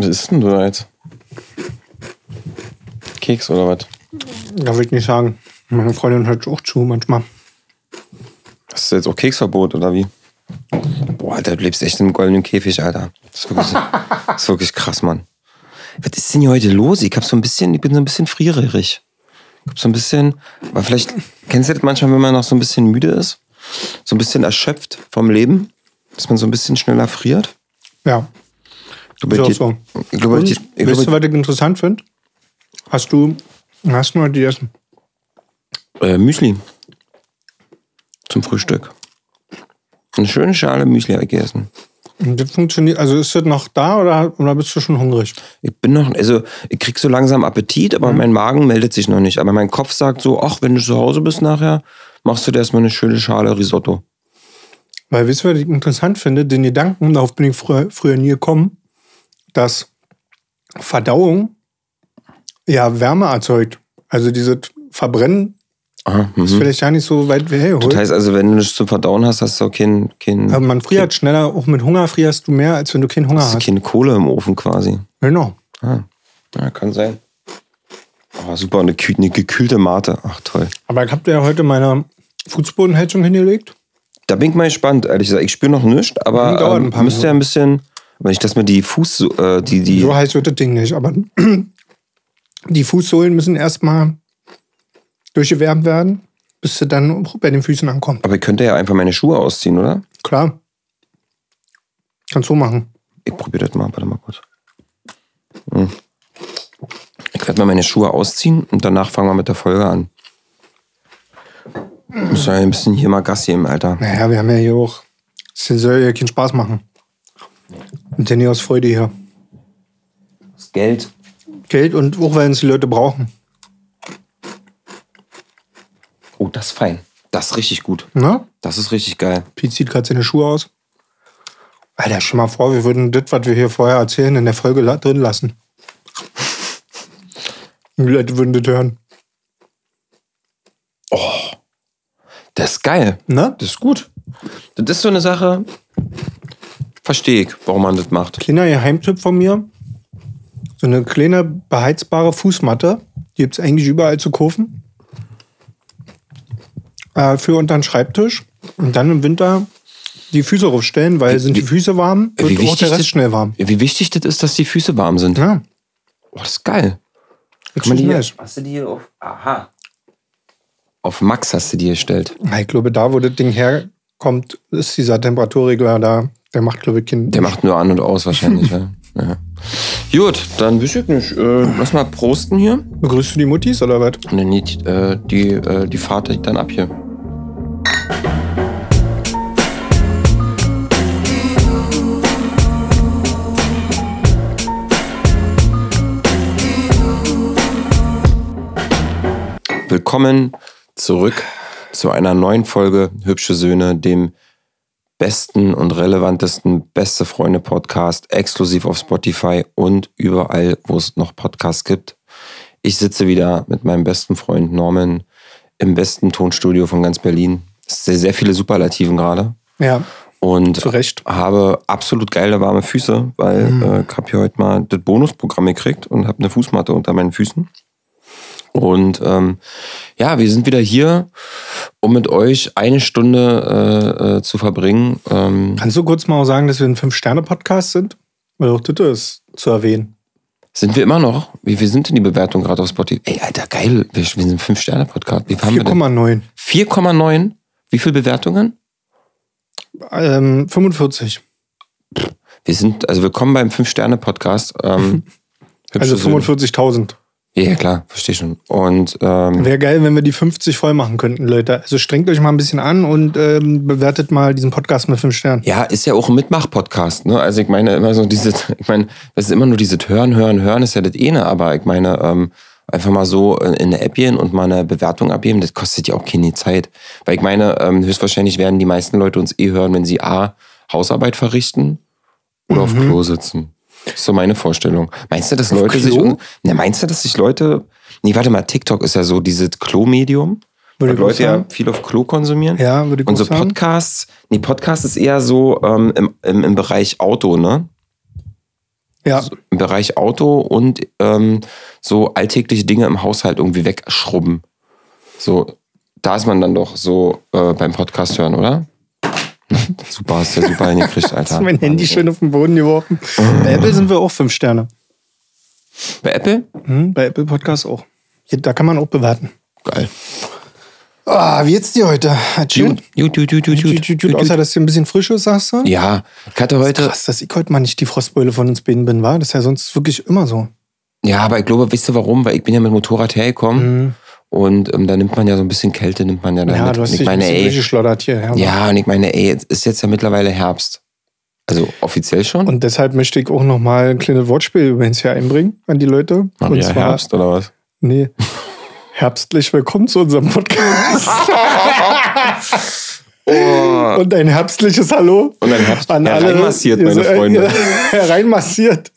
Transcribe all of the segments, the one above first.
Was ist denn du da jetzt? Keks oder was? Da will ich nicht sagen. Meine Freundin hört auch zu manchmal. Hast du jetzt auch Keksverbot oder wie? Boah, Alter, du lebst echt im goldenen Käfig, Alter. Das ist wirklich, das ist wirklich krass, Mann. Was ist denn hier heute los? Ich hab so ein bisschen, ich bin so ein bisschen frierig. Ich hab so ein bisschen, aber vielleicht, kennst du das manchmal, wenn man noch so ein bisschen müde ist? So ein bisschen erschöpft vom Leben? Dass man so ein bisschen schneller friert? Ja. Ich glaube, Ist die- so. ich glaube, Und, die- ich weißt du, was ich interessant finde? Hast du, hast du heute gegessen? äh, Müsli. Zum Frühstück. Eine schöne Schale Müsli hab ich gegessen. Und Das funktioniert, also ist das noch da oder, oder bist du schon hungrig? Ich bin noch, also ich krieg so langsam Appetit, aber mein Magen meldet sich noch nicht. Aber mein Kopf sagt so, ach, wenn du zu Hause bist nachher, machst du dir erstmal eine schöne Schale Risotto. Weil, wisst ihr, was ich interessant finde? Den Gedanken, darauf bin ich früher, früher nie gekommen, dass Verdauung ja Wärme erzeugt. Also dieses Verbrennen Aha, ist mhm. vielleicht gar nicht so weit hergeholt. Das heißt also, wenn du nichts zum Verdauen hast, hast du auch kein, kein, Aber man friert schneller, auch mit Hunger frierst du mehr, als wenn du keinen Hunger hast du hast. keine Kohle im Ofen quasi. Genau. Ah, ja, kann sein. Oh, super, eine, eine gekühlte Mate. Ach, toll. Aber ich habe ja heute meine Fußbodenheizung hingelegt. Da bin ich mal gespannt, ehrlich gesagt. Ich spüre noch nichts, aber ähm, müsste ja ein bisschen, wenn ich das mit die Fuß, äh, die, die, So heiß wird das Ding nicht. Aber die Fußsohlen müssen erstmal durchgewärmt werden, bis sie dann bei den Füßen ankommen. aber ich könnte ja einfach meine Schuhe ausziehen, oder? Klar. Kannst so machen. Ich probiere das mal, warte mal kurz. Hm. Ich werde mal meine Schuhe ausziehen und danach fangen wir mit der Folge an. Muss ja ein bisschen hier mal Gas geben, Alter. Naja, wir haben ja hier auch. Es soll ja keinen Spaß machen. Und denn hier aus Freude hier. Das Geld. Geld und auch wenn es die Leute brauchen. Oh, das ist fein. Das ist richtig gut. Ne? Das ist richtig geil. Pete zieht gerade seine Schuhe aus. Alter, stell mal vor, wir würden das, was wir hier vorher erzählen, in der Folge drin lassen. Die Leute würden das hören. Das ist geil. Ne? Das ist gut. Das ist so eine Sache, verstehe ich, warum man das macht. Kleiner Geheimtipp von mir. So eine kleine beheizbare Fußmatte. Die gibt es eigentlich überall zu kaufen. Äh, für unter den Schreibtisch. Und dann im Winter die Füße raufstellen, weil sind die Füße warm, wird wie auch wichtig der Rest das- schnell warm. Wie wichtig das ist, dass die Füße warm sind. Ja, Oh, das ist geil. das Kann man die hier, hast du die hier auf. Aha. Auf Max hast du die gestellt. Ich glaube, da, wo das Ding herkommt, ist dieser Temperaturregler da. Der macht, glaube ich, keinen. Der macht nur an und aus wahrscheinlich. ja. Ja. Gut, dann wüsste ich nicht. Äh, lass mal prosten hier. Begrüßt du die Muttis oder was? Und dann die, äh, die, äh, die Fahrt liegt dann ab hier. Willkommen zurück zu einer neuen Folge Hübsche Söhne, dem besten und relevantesten Beste Freunde Podcast, exklusiv auf Spotify und überall, wo es noch Podcasts gibt. Ich sitze wieder mit meinem besten Freund Norman im besten Tonstudio von ganz Berlin. Sehr, sehr viele Superlativen gerade. Ja, Und zu Recht. habe absolut geile warme Füße, weil äh, ich habe hier heute mal das Bonusprogramm gekriegt und habe eine Fußmatte unter meinen Füßen. Und ähm, ja, wir sind wieder hier, um mit euch eine Stunde äh, äh, zu verbringen. Ähm, Kannst du kurz mal auch sagen, dass wir ein Fünf-Sterne-Podcast sind? Weil auch das ist zu erwähnen. sind wir immer noch? Wie, wie sind denn die Bewertungen gerade auf Spotify? Ey, Alter, geil. Wir, wir sind ein Fünf-Sterne-Podcast. Wie haben wir denn? 4,9. 4,9? Wie viele Bewertungen? Ähm, 45. Wir sind, also wir kommen beim Fünf-Sterne-Podcast. Ähm, Also hübsche Söhne. 45.000. Ja, klar, verstehe schon. Und ähm, Wäre geil, wenn wir die 50 voll machen könnten, Leute. Also strengt euch mal ein bisschen an und ähm, bewertet mal diesen Podcast mit 5 Sternen. ja, ist ja auch ein Mitmach-Podcast, ne? Also ich meine immer so dieses, ich meine, das ist immer nur dieses Hören, Hören, Hören ist ja das eine, aber ich meine, ähm, einfach mal so in eine App gehen und mal eine Bewertung abgeben, das kostet ja auch keine Zeit. Weil ich meine, ähm, höchstwahrscheinlich werden die meisten Leute uns eh hören, wenn sie A, Hausarbeit verrichten oder auf Klo sitzen. Das ist so meine Vorstellung. Meinst du, dass Leute sich. Na, meinst du, dass sich Leute. Nee, warte mal, TikTok ist ja so dieses Klo-Medium. Würde Weil Leute ja viel auf Klo konsumieren. Ja, würde ich Und so sagen. Podcasts, nee, Podcast ist eher so ähm, im, im, im Bereich Auto, ne? Ja. So Im Bereich Auto und ähm, so alltägliche Dinge im Haushalt irgendwie wegschrubben. So, da ist man dann doch so äh, beim Podcast hören, oder? Super, hast du ja super hingekriegt, Alter. Hast mein Handy schön auf den Boden geworfen. Bei Apple sind wir auch fünf Sterne. Bei Apple? Hm, bei Apple Podcast auch. Hier, da kann man auch bewerten. Geil. Ah, wie jetzt die heute? Gut, gut, gut, gut, gut, Gut, gut, gut. Außer, dass hier ein bisschen frisch ist, sagst du? Ja, ich hatte heute. Krass, dass ich heute mal nicht die Frostbeule von uns beiden bin, war. Das ist ja sonst wirklich immer so. Ja, aber ich glaube, wisst ihr warum? Weil ich bin ja mit dem Motorrad hergekommen und ähm, da nimmt man ja so ein bisschen Kälte, nimmt man ja dann. Ja, mit. du hast dich ein meine, bisschen ey, durchgeschlottert hier. Ja, ja, und ich meine, ey, es ist jetzt ja mittlerweile Herbst. Also offiziell schon? Und deshalb möchte ich auch noch mal ein kleines Wortspiel übrigens hier einbringen an die Leute. Machen und ja Herbst oder was? Nee. Herbstlich willkommen zu unserem Podcast. Oh. Und ein herbstliches Hallo Und ein Herbst an alle. hereinmassiert, meine Freunde. Hereinmassiert.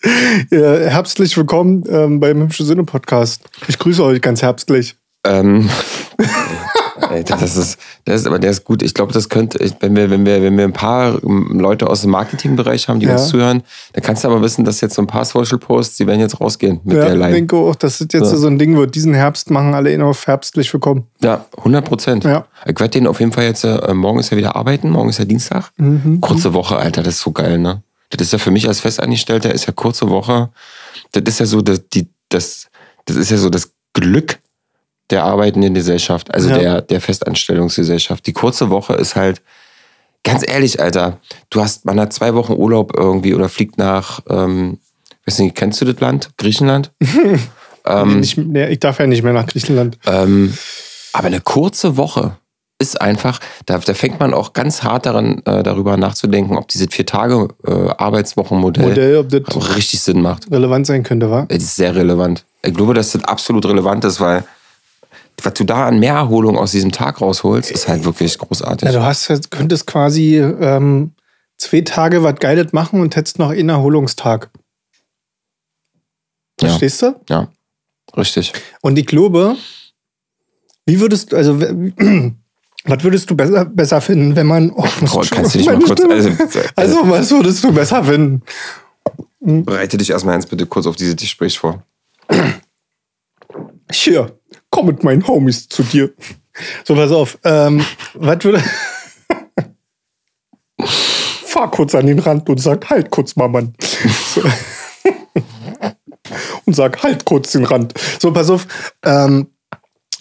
Herbstlich willkommen ähm, beim Hübsche Sinne Podcast. Ich grüße euch ganz herbstlich. Ähm, Alter, das ist, das ist, aber der ist gut. Ich glaube, das könnte, ich- wenn wir, wenn wir, wenn wir ein paar ähm, Leute aus dem Marketingbereich haben, die Ja. uns zuhören, dann kannst du aber wissen, dass jetzt so ein paar Social Posts, die werden jetzt rausgehen mit Ja, der ich Line. denke auch, das jetzt So. so ein Ding wird. Diesen Herbst machen alle ihn auf herbstlich willkommen. Ja, 100 Prozent. Ja. Ich werde den auf jeden Fall jetzt, äh, morgen ist ja wieder arbeiten, morgen ist ja Dienstag. Mhm. Kurze Woche, Alter, das ist so geil, ne? Das ist ja für mich als Festangestellter, ist ja kurze Woche. Das ist ja so, das, die, das, das ist ja so das Glück der arbeitenden Gesellschaft, also Ja. der, der Festanstellungsgesellschaft. Die kurze Woche ist halt, ganz ehrlich, Alter, du hast, man hat zwei Wochen Urlaub irgendwie oder fliegt nach, ähm, weiß nicht, kennst du das Land? Griechenland? ähm, Nicht, nee, ich darf ja nicht mehr nach Griechenland. ähm, aber eine kurze Woche ist einfach, da, da fängt man auch ganz hart daran, äh, darüber nachzudenken, ob dieses vier Tage äh, Arbeitswochenmodell Modell, ob das auch richtig Sinn macht. relevant sein könnte, wa? Es ist sehr relevant. Ich glaube, dass das absolut relevant ist, weil was du da an Mehrerholung aus diesem Tag rausholst, ist halt wirklich großartig. Ja, du hast, ja- könntest quasi ähm, zwei Tage was Geiles machen und hättest noch einen Erholungstag. Ja. Verstehst du? Ja, richtig. Und ich glaube, wie würdest du, also was würdest du besser, besser finden, wenn man. Oh, Oh, kannst du dich mal kurz. Also, also, also, was würdest du besser finden? bereite dich erstmal eins bitte kurz auf dieses Gespräch vor. Hier, komm mit meinen Homies zu dir. So, pass auf. Ähm, was würde. Fahr kurz an den Rand und sag, halt kurz mal, Mann. So. und sag, halt kurz den Rand. So, pass auf. Ähm,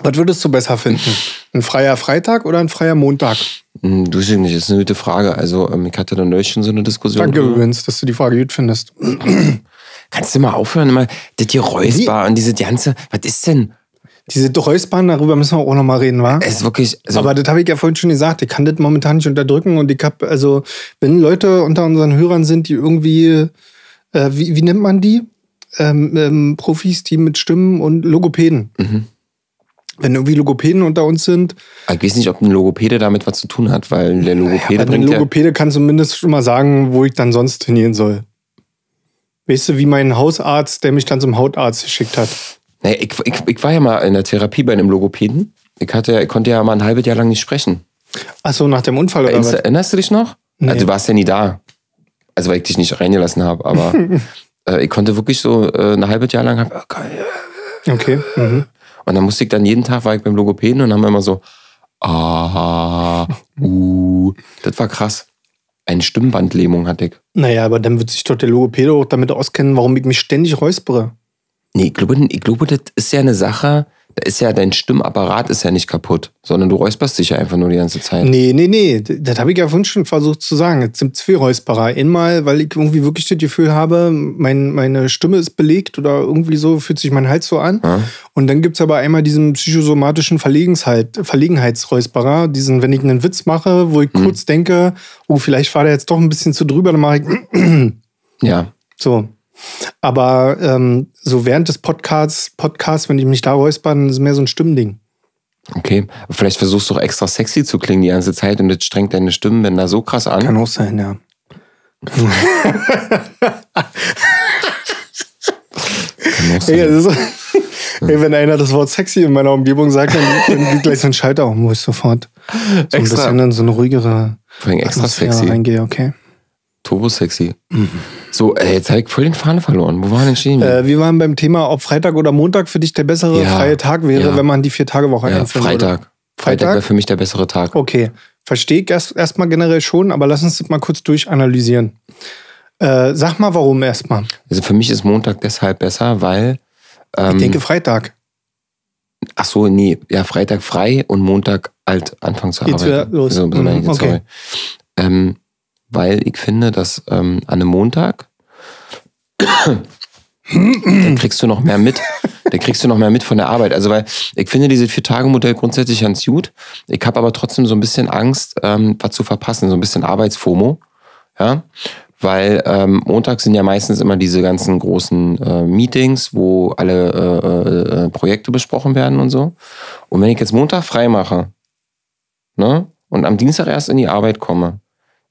was würdest du besser finden? Ein freier Freitag oder ein freier Montag? Hm, Du ich nicht, das ist eine gute Frage. Also, ähm, ich hatte da neulich schon so eine Diskussion. Danke drüber. übrigens, dass du die Frage gut findest. Kannst du mal aufhören, immer das hier Räusper und diese ganze. Was ist denn? Diese Räuspern, darüber müssen wir auch noch mal reden, wa? Es ist wirklich. Also, Aber das habe ich ja vorhin schon gesagt. Ich kann das momentan nicht unterdrücken und ich habe, also, wenn Leute unter unseren Hörern sind, die irgendwie, äh, wie, wie nennt man die? Ähm, ähm, Profis, die mit Stimmen und Logopäden. Mhm. Wenn irgendwie Logopäden unter uns sind, ich weiß nicht, ob ein Logopäde damit was zu tun hat, weil der Logopäde aber ein bringt ja. Logopäde kann zumindest schon mal sagen, wo ich dann sonst hingehen soll. Weißt du, wie mein Hausarzt, der mich dann zum Hautarzt geschickt hat. Nee, ich, ich, ich war ja mal in der Therapie bei einem Logopäden. Ich, hatte, ich konnte ja mal ein halbes Jahr lang nicht sprechen. Achso, nach dem Unfall oder Erinnerst, was? erinnerst du dich noch? Nee. Also, du warst ja nie da. Also, weil ich dich nicht reingelassen habe. Aber äh, ich konnte wirklich so äh, ein halbes Jahr lang. Hab, oh, geil. Okay. Mhm. Und dann musste ich dann jeden Tag war ich beim Logopäden und dann haben wir immer so. Ah, uh. Das war krass. Eine Stimmbandlähmung hatte ich. Naja, aber dann wird sich doch der Logopäde auch damit auskennen, warum ich mich ständig räuspere. Nee, ich glaube, ich glaube, das ist ja eine Sache, da ist ja dein Stimmapparat ist ja nicht kaputt, sondern du räusperst dich ja einfach nur die ganze Zeit. Nee, nee, nee. Das habe ich ja vorhin schon versucht zu sagen. Jetzt sind zwei Räusperer. Einmal, weil ich irgendwie wirklich das Gefühl habe, mein, meine Stimme ist belegt oder irgendwie so fühlt sich mein Hals so an. Ja. Und dann gibt es aber einmal diesen psychosomatischen Verlegenheit, Verlegenheitsräusperer, diesen, wenn ich einen Witz mache, wo ich Mhm. kurz denke, oh, vielleicht war der jetzt doch ein bisschen zu drüber, dann mache ich Ja. so. Aber ähm, so während des Podcasts, Podcasts, wenn ich mich da räusper, dann ist es mehr so ein Stimmding. Okay. Vielleicht versuchst du auch extra sexy zu klingen die ganze Zeit und das strengt deine Stimmbänder so krass an. Kann auch sein, ja. Kann auch sein. Ey, ist, ey, wenn einer das Wort sexy in meiner Umgebung sagt, dann, dann geht gleich so ein Schalter um, wo ich sofort so ein Extra. bisschen in so eine ruhigere extra Atmosphäre sexy. reingehe, okay. Turbo sexy. So, ey, jetzt habe ich voll den Faden verloren. Wo waren denn stehen? Äh, wir waren beim Thema, ob Freitag oder Montag für dich der bessere Ja. freie Tag wäre, Ja. wenn man die Vier-Tage-Woche ja, einführen Freitag. würde. Freitag Freitag? wäre für mich der bessere Tag. Okay, verstehe ich erst erstmal generell schon, aber lass uns das mal kurz durchanalysieren. Äh, sag mal, warum erstmal. Also für mich ist Montag deshalb besser, weil. Ich Ähm, denke Freitag. ach so, nee, ja, Freitag frei und Montag halt anfangen zu Geht's arbeiten. wieder los. So, so Mhm, ich okay. Ähm, weil ich finde, dass ähm, an einem Montag dann kriegst du noch mehr mit. Dann kriegst du noch mehr mit von der Arbeit. Also, weil ich finde dieses Vier-Tage-Modell grundsätzlich ganz gut. Ich habe aber trotzdem so ein bisschen Angst, ähm, was zu verpassen, so ein bisschen Arbeitsfomo. Ja. Weil ähm, Montag sind ja meistens immer diese ganzen großen äh, Meetings, wo alle äh, äh, Projekte besprochen werden und so. Und wenn ich jetzt Montag frei mache, ne, und am Dienstag erst in die Arbeit komme,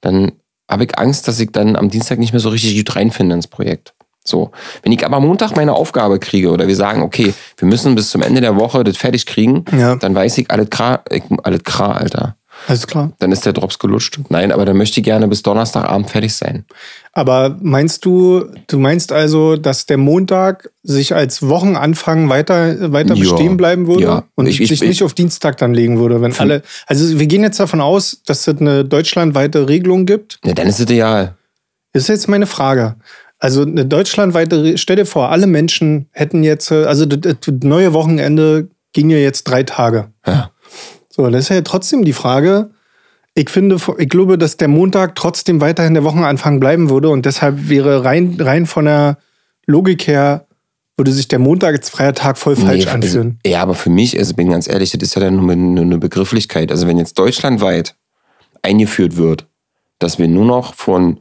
dann habe ich Angst, dass ich dann am Dienstag nicht mehr so richtig gut reinfinde ins Projekt. So. Wenn ich aber Montag meine Aufgabe kriege oder wir sagen, okay, wir müssen bis zum Ende der Woche das fertig kriegen, Ja. dann weiß ich, alles klar, alles klar, Alter. Alles klar. Dann ist der Drops gelutscht. Nein, aber dann möchte ich gerne bis Donnerstagabend fertig sein. Aber meinst du, du meinst also, dass der Montag sich als Wochenanfang weiter, weiter Ja. bestehen bleiben würde Ja. und Ich- ich- sich ich- nicht auf Dienstag dann legen würde, wenn alle. Also wir gehen jetzt davon aus, dass es eine deutschlandweite Regelung gibt. Ja, dann ist es ideal. Das ist jetzt meine Frage. Also eine deutschlandweite, stell dir vor, alle Menschen hätten jetzt, äh, also das neue Wochenende ging ja jetzt drei Tage. Ja. So, das ist ja trotzdem die Frage. Ich finde, ich glaube, dass der Montag trotzdem weiterhin der Wochenanfang bleiben würde und deshalb wäre rein, rein von der Logik her, würde sich der Montag als freier Tag voll falsch Nee, anfühlen. Ja, aber für mich, also bin ganz ehrlich, das ist ja dann nur nur eine Begrifflichkeit. Also wenn jetzt deutschlandweit eingeführt wird, dass wir nur noch von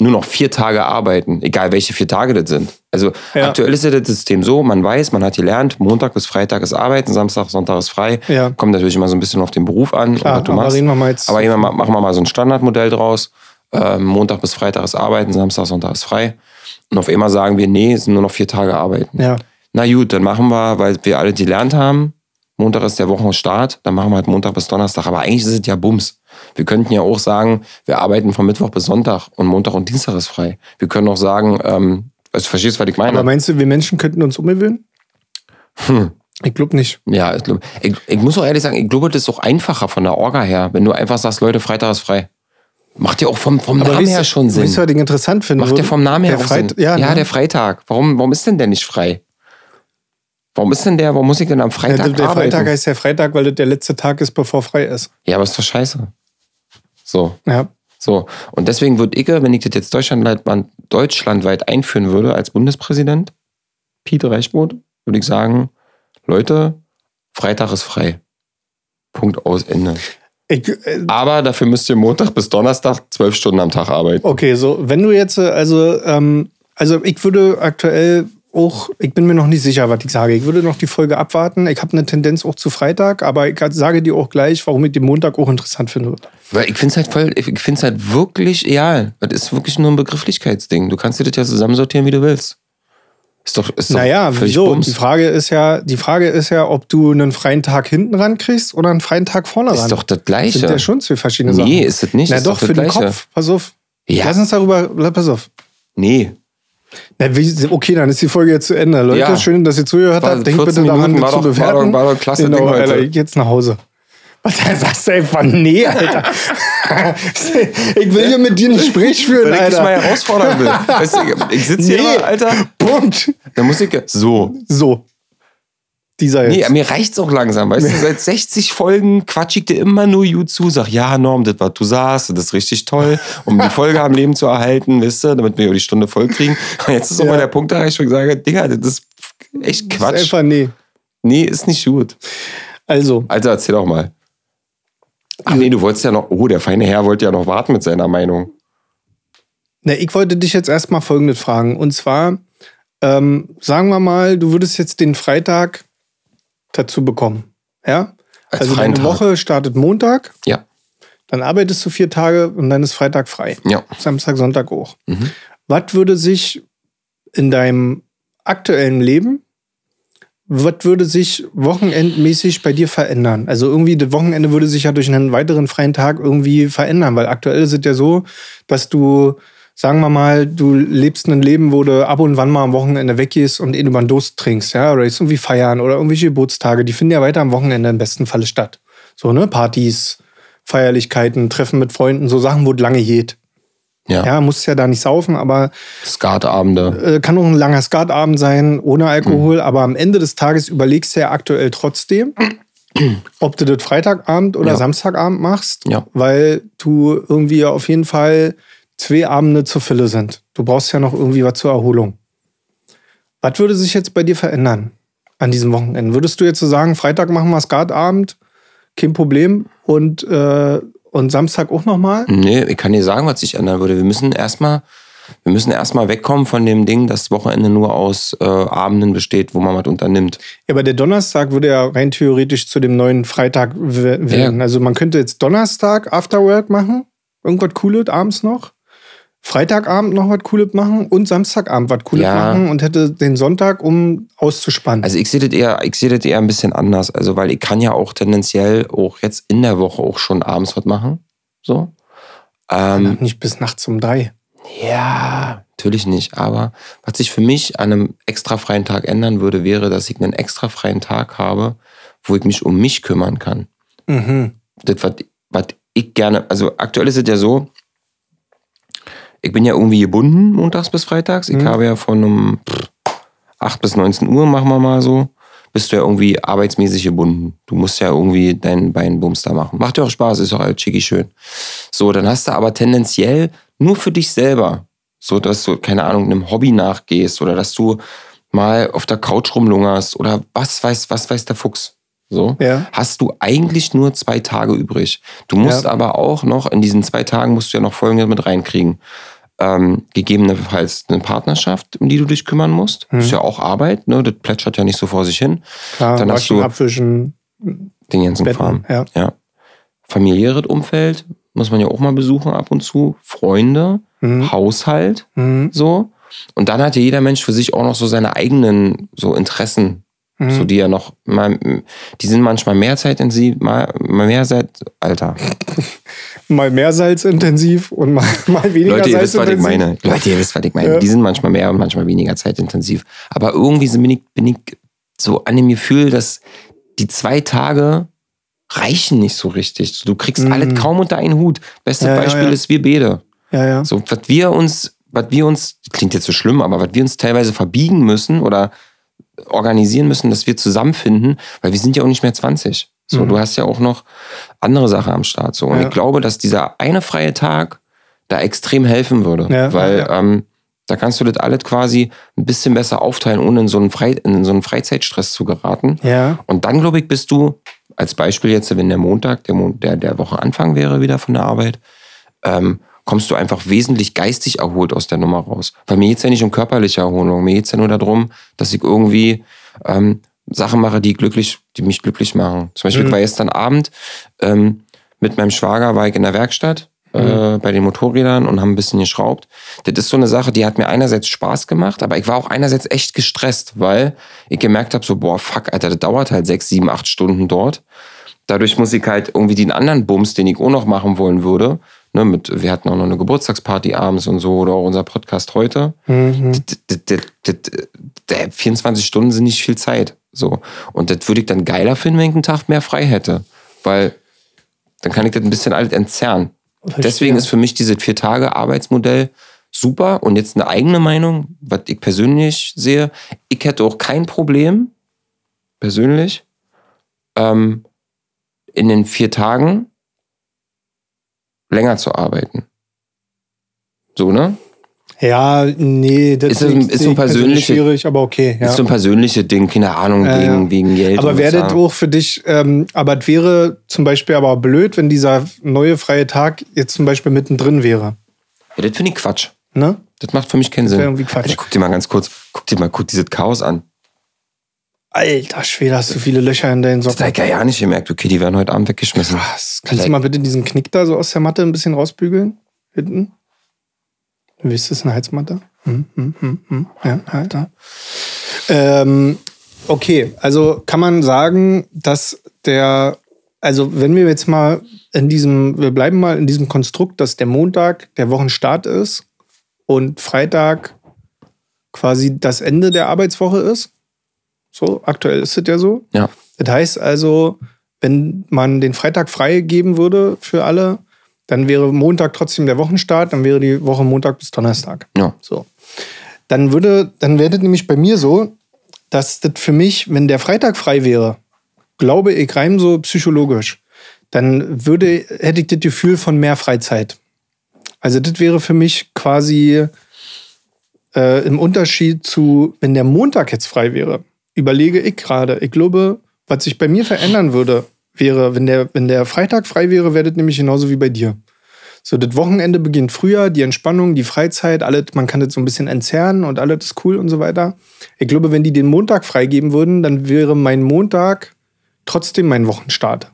nur noch vier Tage arbeiten, egal welche vier Tage das sind. Also Ja. aktuell ist ja das System so, man weiß, man hat gelernt, Montag bis Freitag ist Arbeiten, Samstag, Sonntag ist frei. Ja. Kommt natürlich immer so ein bisschen auf den Beruf an, Klar, aber machst. reden wir mal jetzt. Aber immer ma- machen wir mal so ein Standardmodell draus. Ähm, Montag bis Freitag ist Arbeiten, Samstag, Sonntag ist frei. Und auf einmal sagen wir, nee, es sind nur noch vier Tage Arbeiten. ja. Na gut, dann machen wir, weil wir alle gelernt haben, Montag ist der Wochenstart, dann machen wir halt Montag bis Donnerstag. Aber eigentlich ist es ja Bums. Wir könnten ja auch sagen, wir arbeiten von Mittwoch bis Sonntag und Montag und Dienstag ist frei. Wir können auch sagen, ähm, also verstehst du, was ich meine? Aber meinst du, wir Menschen könnten uns umgewöhnen? Hm. Ich glaube nicht. Ja, ich, glaub, ich, ich muss auch ehrlich sagen, ich glaube, das ist auch einfacher von der Orga her, wenn du einfach sagst, Leute, Freitag ist frei. Macht ja auch vom, vom Namen weißt her schon Sinn. Weißt du, was ich interessant finde? Macht der vom Namen her der auch Freit Sinn. Ja, ja ne? der Freitag. Warum, warum ist denn der nicht frei? Warum ist denn der, warum muss ich denn am Ja, Freitag der, der arbeiten? Freitag heißt ja Freitag, weil das der letzte Tag ist, bevor frei ist. Ja, aber ist doch scheiße. So, Ja. so. Und deswegen würde ich, wenn ich das jetzt deutschlandweit, deutschlandweit einführen würde als Bundespräsident, Pete Reichmuth, würde ich sagen, Leute, Freitag ist frei. Punkt aus Ende. Ich, äh, Aber dafür müsst ihr Montag bis Donnerstag zwölf Stunden am Tag arbeiten. okay, so, wenn du jetzt, äh, also, ähm, also ich würde aktuell auch, ich bin mir noch nicht sicher, was ich sage. Ich würde noch die Folge abwarten. Ich habe eine Tendenz auch zu Freitag, aber ich sage dir auch gleich, warum ich den Montag auch interessant finde. Weil ich finde es halt voll, ich finde es halt wirklich egal. Das ist wirklich nur ein Begrifflichkeitsding. Du kannst dir das ja zusammensortieren, wie du willst. Ist doch, ist doch Naja, wieso? Bums. Die Frage ist ja, die Frage ist ja, ob du einen freien Tag hinten ran kriegst oder einen freien Tag vorne ran. Ist doch das das Gleiche. sind ja schon zwei verschiedene Sachen. nee, ist es nicht. Na ist doch, das für den Gleiche. Kopf. Pass auf. Ja. Lass uns darüber, pass auf. Nee. Okay, dann ist die Folge jetzt zu Ende. Leute, Ja. schön, dass ihr zugehört War habt. Denkt 14 bitte daran, Minuten, das war zu doch- war bewerten. doch- war doch klasse genau, Ding heute. Alter, ich jetzt nach Hause. Was sagst du einfach nee, Alter. ich will hier mit dir ein Gespräch führen, Weil ich dich mal Alter. herausfordern will. Weißt du, ich sitze hier Nee. immer, Alter, Punkt. da muss ich so. So. Dieser Nee, jetzt. mir reicht's auch langsam. Weißt du, seit 60 Folgen quatsch ich dir immer nur gut zu. Sag, ja, Norm, das, was du sagst, das ist richtig toll, um die Folge am Leben zu erhalten, weißt du, damit wir die Stunde voll kriegen. Und jetzt ist auch Ja. mal der Punkt erreicht, wo ich sage, Digga, das ist echt Das ist Quatsch. einfach nee. Nee, ist nicht gut. Also, Also erzähl doch mal. Ach nee, du wolltest ja noch, oh, der feine Herr wollte ja noch warten mit seiner Meinung. na, ich wollte dich jetzt erstmal Folgendes fragen. Und zwar, ähm, sagen wir mal, du würdest jetzt den Freitag dazu bekommen. Ja? Als also deine Tag. Woche startet Montag, Ja, dann arbeitest du vier Tage und dann ist Freitag frei. ja. Samstag, Sonntag auch. Mhm. Was würde sich in deinem aktuellen Leben, was würde sich wochenendmäßig bei dir verändern? Also irgendwie, das Wochenende würde sich ja durch einen weiteren freien Tag irgendwie verändern, weil aktuell ist es ja so, dass du sagen wir mal, du lebst ein Leben, wo du ab und wann mal am Wochenende weggehst und eben über den Durst trinkst, ja, oder jetzt irgendwie feiern oder irgendwelche Geburtstage, die finden ja weiter am Wochenende im besten Falle statt. So, ne, Partys, Feierlichkeiten, Treffen mit Freunden, so Sachen, wo es lange geht. Ja. Ja, musst ja da nicht saufen, aber Skatabende. äh, kann auch ein langer Skatabend sein, ohne Alkohol, aber am Ende des Tages überlegst du ja aktuell trotzdem, ob du das Freitagabend oder Ja. Samstagabend machst, Ja. weil du irgendwie auf jeden Fall zwei Abende zur Fülle sind. Du brauchst ja noch irgendwie was zur Erholung. Was würde sich jetzt bei dir verändern an diesem Wochenende? Würdest du jetzt so sagen, Freitag machen wir Skatabend, kein Problem, und, äh, und Samstag auch nochmal? Nee, ich kann dir sagen, was sich ändern würde. Wir müssen erstmal, wir müssen erstmal wegkommen von dem Ding, dass das Wochenende nur aus äh, Abenden besteht, wo man was unternimmt. Ja, aber der Donnerstag würde ja rein theoretisch zu dem neuen Freitag werden. Also man könnte jetzt Donnerstag Afterwork machen, irgendwas Cooles abends noch. Freitagabend noch was Cooles machen und Samstagabend was Cooles Ja. machen und hätte den Sonntag, um auszuspannen. Also ich sehe das eher, ich sehe das eher ein bisschen anders. Also, weil ich kann ja auch tendenziell auch jetzt in der Woche auch schon abends was machen. So. Ähm, Nicht bis nachts um drei. Ja, natürlich nicht. Aber was sich für mich an einem extra freien Tag ändern würde, wäre, dass ich einen extra freien Tag habe, wo ich mich um mich kümmern kann. Mhm. Das, was, was ich gerne, also aktuell ist es ja so, ich bin ja irgendwie gebunden montags bis freitags. Ich Mhm. habe ja von um pff, 8 bis 19 Uhr, machen wir mal so, bist du ja irgendwie arbeitsmäßig gebunden. Du musst ja irgendwie deinen Beinbums da machen. Macht ja auch Spaß, ist auch halt schicky schön. So, dann hast du aber tendenziell nur für dich selber, so dass du, keine Ahnung, einem Hobby nachgehst oder dass du mal auf der Couch rumlungerst oder was weiß, was weiß der Fuchs. So, Ja. hast du eigentlich nur zwei Tage übrig. Du musst Ja. aber auch noch, in diesen zwei Tagen musst du ja noch Folgendes mit reinkriegen. Ähm, gegebenenfalls eine Partnerschaft, um die du dich kümmern musst. Mhm. Ist ja auch Arbeit, ne? Das plätschert ja nicht so vor sich hin. Klar, Dann hast du- abwischen, Den ganzen Kram. Betten. Ja. Ja. Familiäres Umfeld muss man ja auch mal besuchen ab und zu. Freunde, Mhm. Haushalt, Mhm. so. Und dann hat ja jeder Mensch für sich auch noch so seine eigenen so Interessen, Mhm. so die ja noch mal, die sind manchmal mehr zeitintensiv, mal, mal mehr Zeit, Alter. Mal mehr salzintensiv und mal, mal weniger Leute, ihr wisst, was ich salzintensiv. meine. Leute, ihr wisst, was ich meine. Ja. Die sind manchmal mehr und manchmal weniger zeitintensiv. Aber irgendwie bin ich, bin ich so an dem Gefühl, dass die zwei Tage reichen nicht so richtig. Du kriegst Mhm. alles kaum unter einen Hut. Bestes Ja, Beispiel ja. ist wir beide. Ja, ja. So, was wir uns, was wir uns, klingt jetzt so schlimm, aber was wir uns teilweise verbiegen müssen oder organisieren müssen, dass wir zusammenfinden, weil wir sind ja auch nicht mehr 20. So, Mhm. du hast ja auch noch andere Sachen am Start. So. Und Ja. ich glaube, dass dieser eine freie Tag da extrem helfen würde. Ja, weil ja. Ähm, da kannst du das alles quasi ein bisschen besser aufteilen, ohne in so einen, Frei in so einen Freizeitstress zu geraten. Ja. Und dann, glaube ich, bist du, als Beispiel jetzt, wenn der Montag, der, Mon der, der Woche Anfang wäre wieder von der Arbeit, ähm, kommst du einfach wesentlich geistig erholt aus der Nummer raus. Weil mir geht's ja nicht um körperliche Erholung, mir geht's ja nur darum, dass ich irgendwie ähm, Sachen mache, die glücklich, die mich glücklich machen. Zum Beispiel Mhm. ich war gestern Abend ähm, mit meinem Schwager war ich in der Werkstatt äh, bei den Motorrädern und haben ein bisschen geschraubt. Das ist so eine Sache, die hat mir einerseits Spaß gemacht, aber ich war auch einerseits echt gestresst, weil ich gemerkt habe, so, boah, fuck, Alter, das dauert halt sechs, sieben, acht Stunden dort. Dadurch muss ich halt irgendwie den anderen Bums, den ich auch noch machen wollen würde, ne, mit, wir hatten auch noch eine Geburtstagsparty abends und so, oder auch unser Podcast heute. Mhm. D- d- d- d- d- 24 Stunden sind nicht viel Zeit. So. Und das würde ich dann geiler finden, wenn ich einen Tag mehr frei hätte. Weil dann kann ich das ein bisschen alles entzerren. Deswegen ist für mich dieses Vier-Tage-Arbeitsmodell super. Und jetzt eine eigene Meinung, was ich persönlich sehe. Ich hätte auch kein Problem, persönlich, ähm, in den vier Tagen länger zu arbeiten. So, ne? Ja, nee, das Ist das- ich- ist so sehe ich persönlich persönliche- schwierig, aber okay. Ja. Ist so ein persönliches Ding, keine Ahnung, Ja, wegen, wegen Geld. aber wäre das auch für dich, ähm, aber es wäre zum Beispiel aber blöd, wenn dieser neue freie Tag jetzt zum Beispiel mittendrin wäre. Ja, das finde ich Quatsch. Ne? Das macht für mich keinen Sinn. irgendwie Quatsch. Alter, guck dir mal ganz kurz, guck dir mal guck dieses Chaos an. Alter Schwede, hast du viele Löcher in deinen Das Socken. hat er ja nicht gemerkt. Okay, die werden heute Abend weggeschmissen. Krass. Kannst du mal bitte diesen Knick da so aus der Matte ein bisschen rausbügeln? Hinten? Du weißt, das ist eine Heizmatte? Hm, hm, hm, hm. Ja, Alter. Ähm, okay, also kann man sagen, dass der, also wenn wir jetzt mal in diesem, wir bleiben mal in diesem Konstrukt, dass der Montag der Wochenstart ist und Freitag quasi das Ende der Arbeitswoche ist. So, aktuell ist es ja so. Ja. Das heißt also, wenn man den Freitag frei geben würde für alle, dann wäre Montag trotzdem der Wochenstart, dann wäre die Woche Montag bis Donnerstag. Ja. So. Dann würde, dann wäre das nämlich bei mir so, dass das für mich, wenn der Freitag frei wäre, glaube ich rein so psychologisch, dann würde, hätte ich das Gefühl von mehr Freizeit. Also das wäre für mich quasi äh, im Unterschied zu, wenn der Montag jetzt frei wäre, überlege ich gerade. Ich glaube, was sich bei mir verändern würde, wäre, wenn der, wenn der Freitag frei wäre, wäre das nämlich genauso wie bei dir. So, das Wochenende beginnt früher, die Entspannung, die Freizeit, alles, man kann das so ein bisschen entzerren und alles ist cool und so weiter. Ich glaube, wenn die den Montag freigeben würden, dann wäre mein Montag trotzdem mein Wochenstart.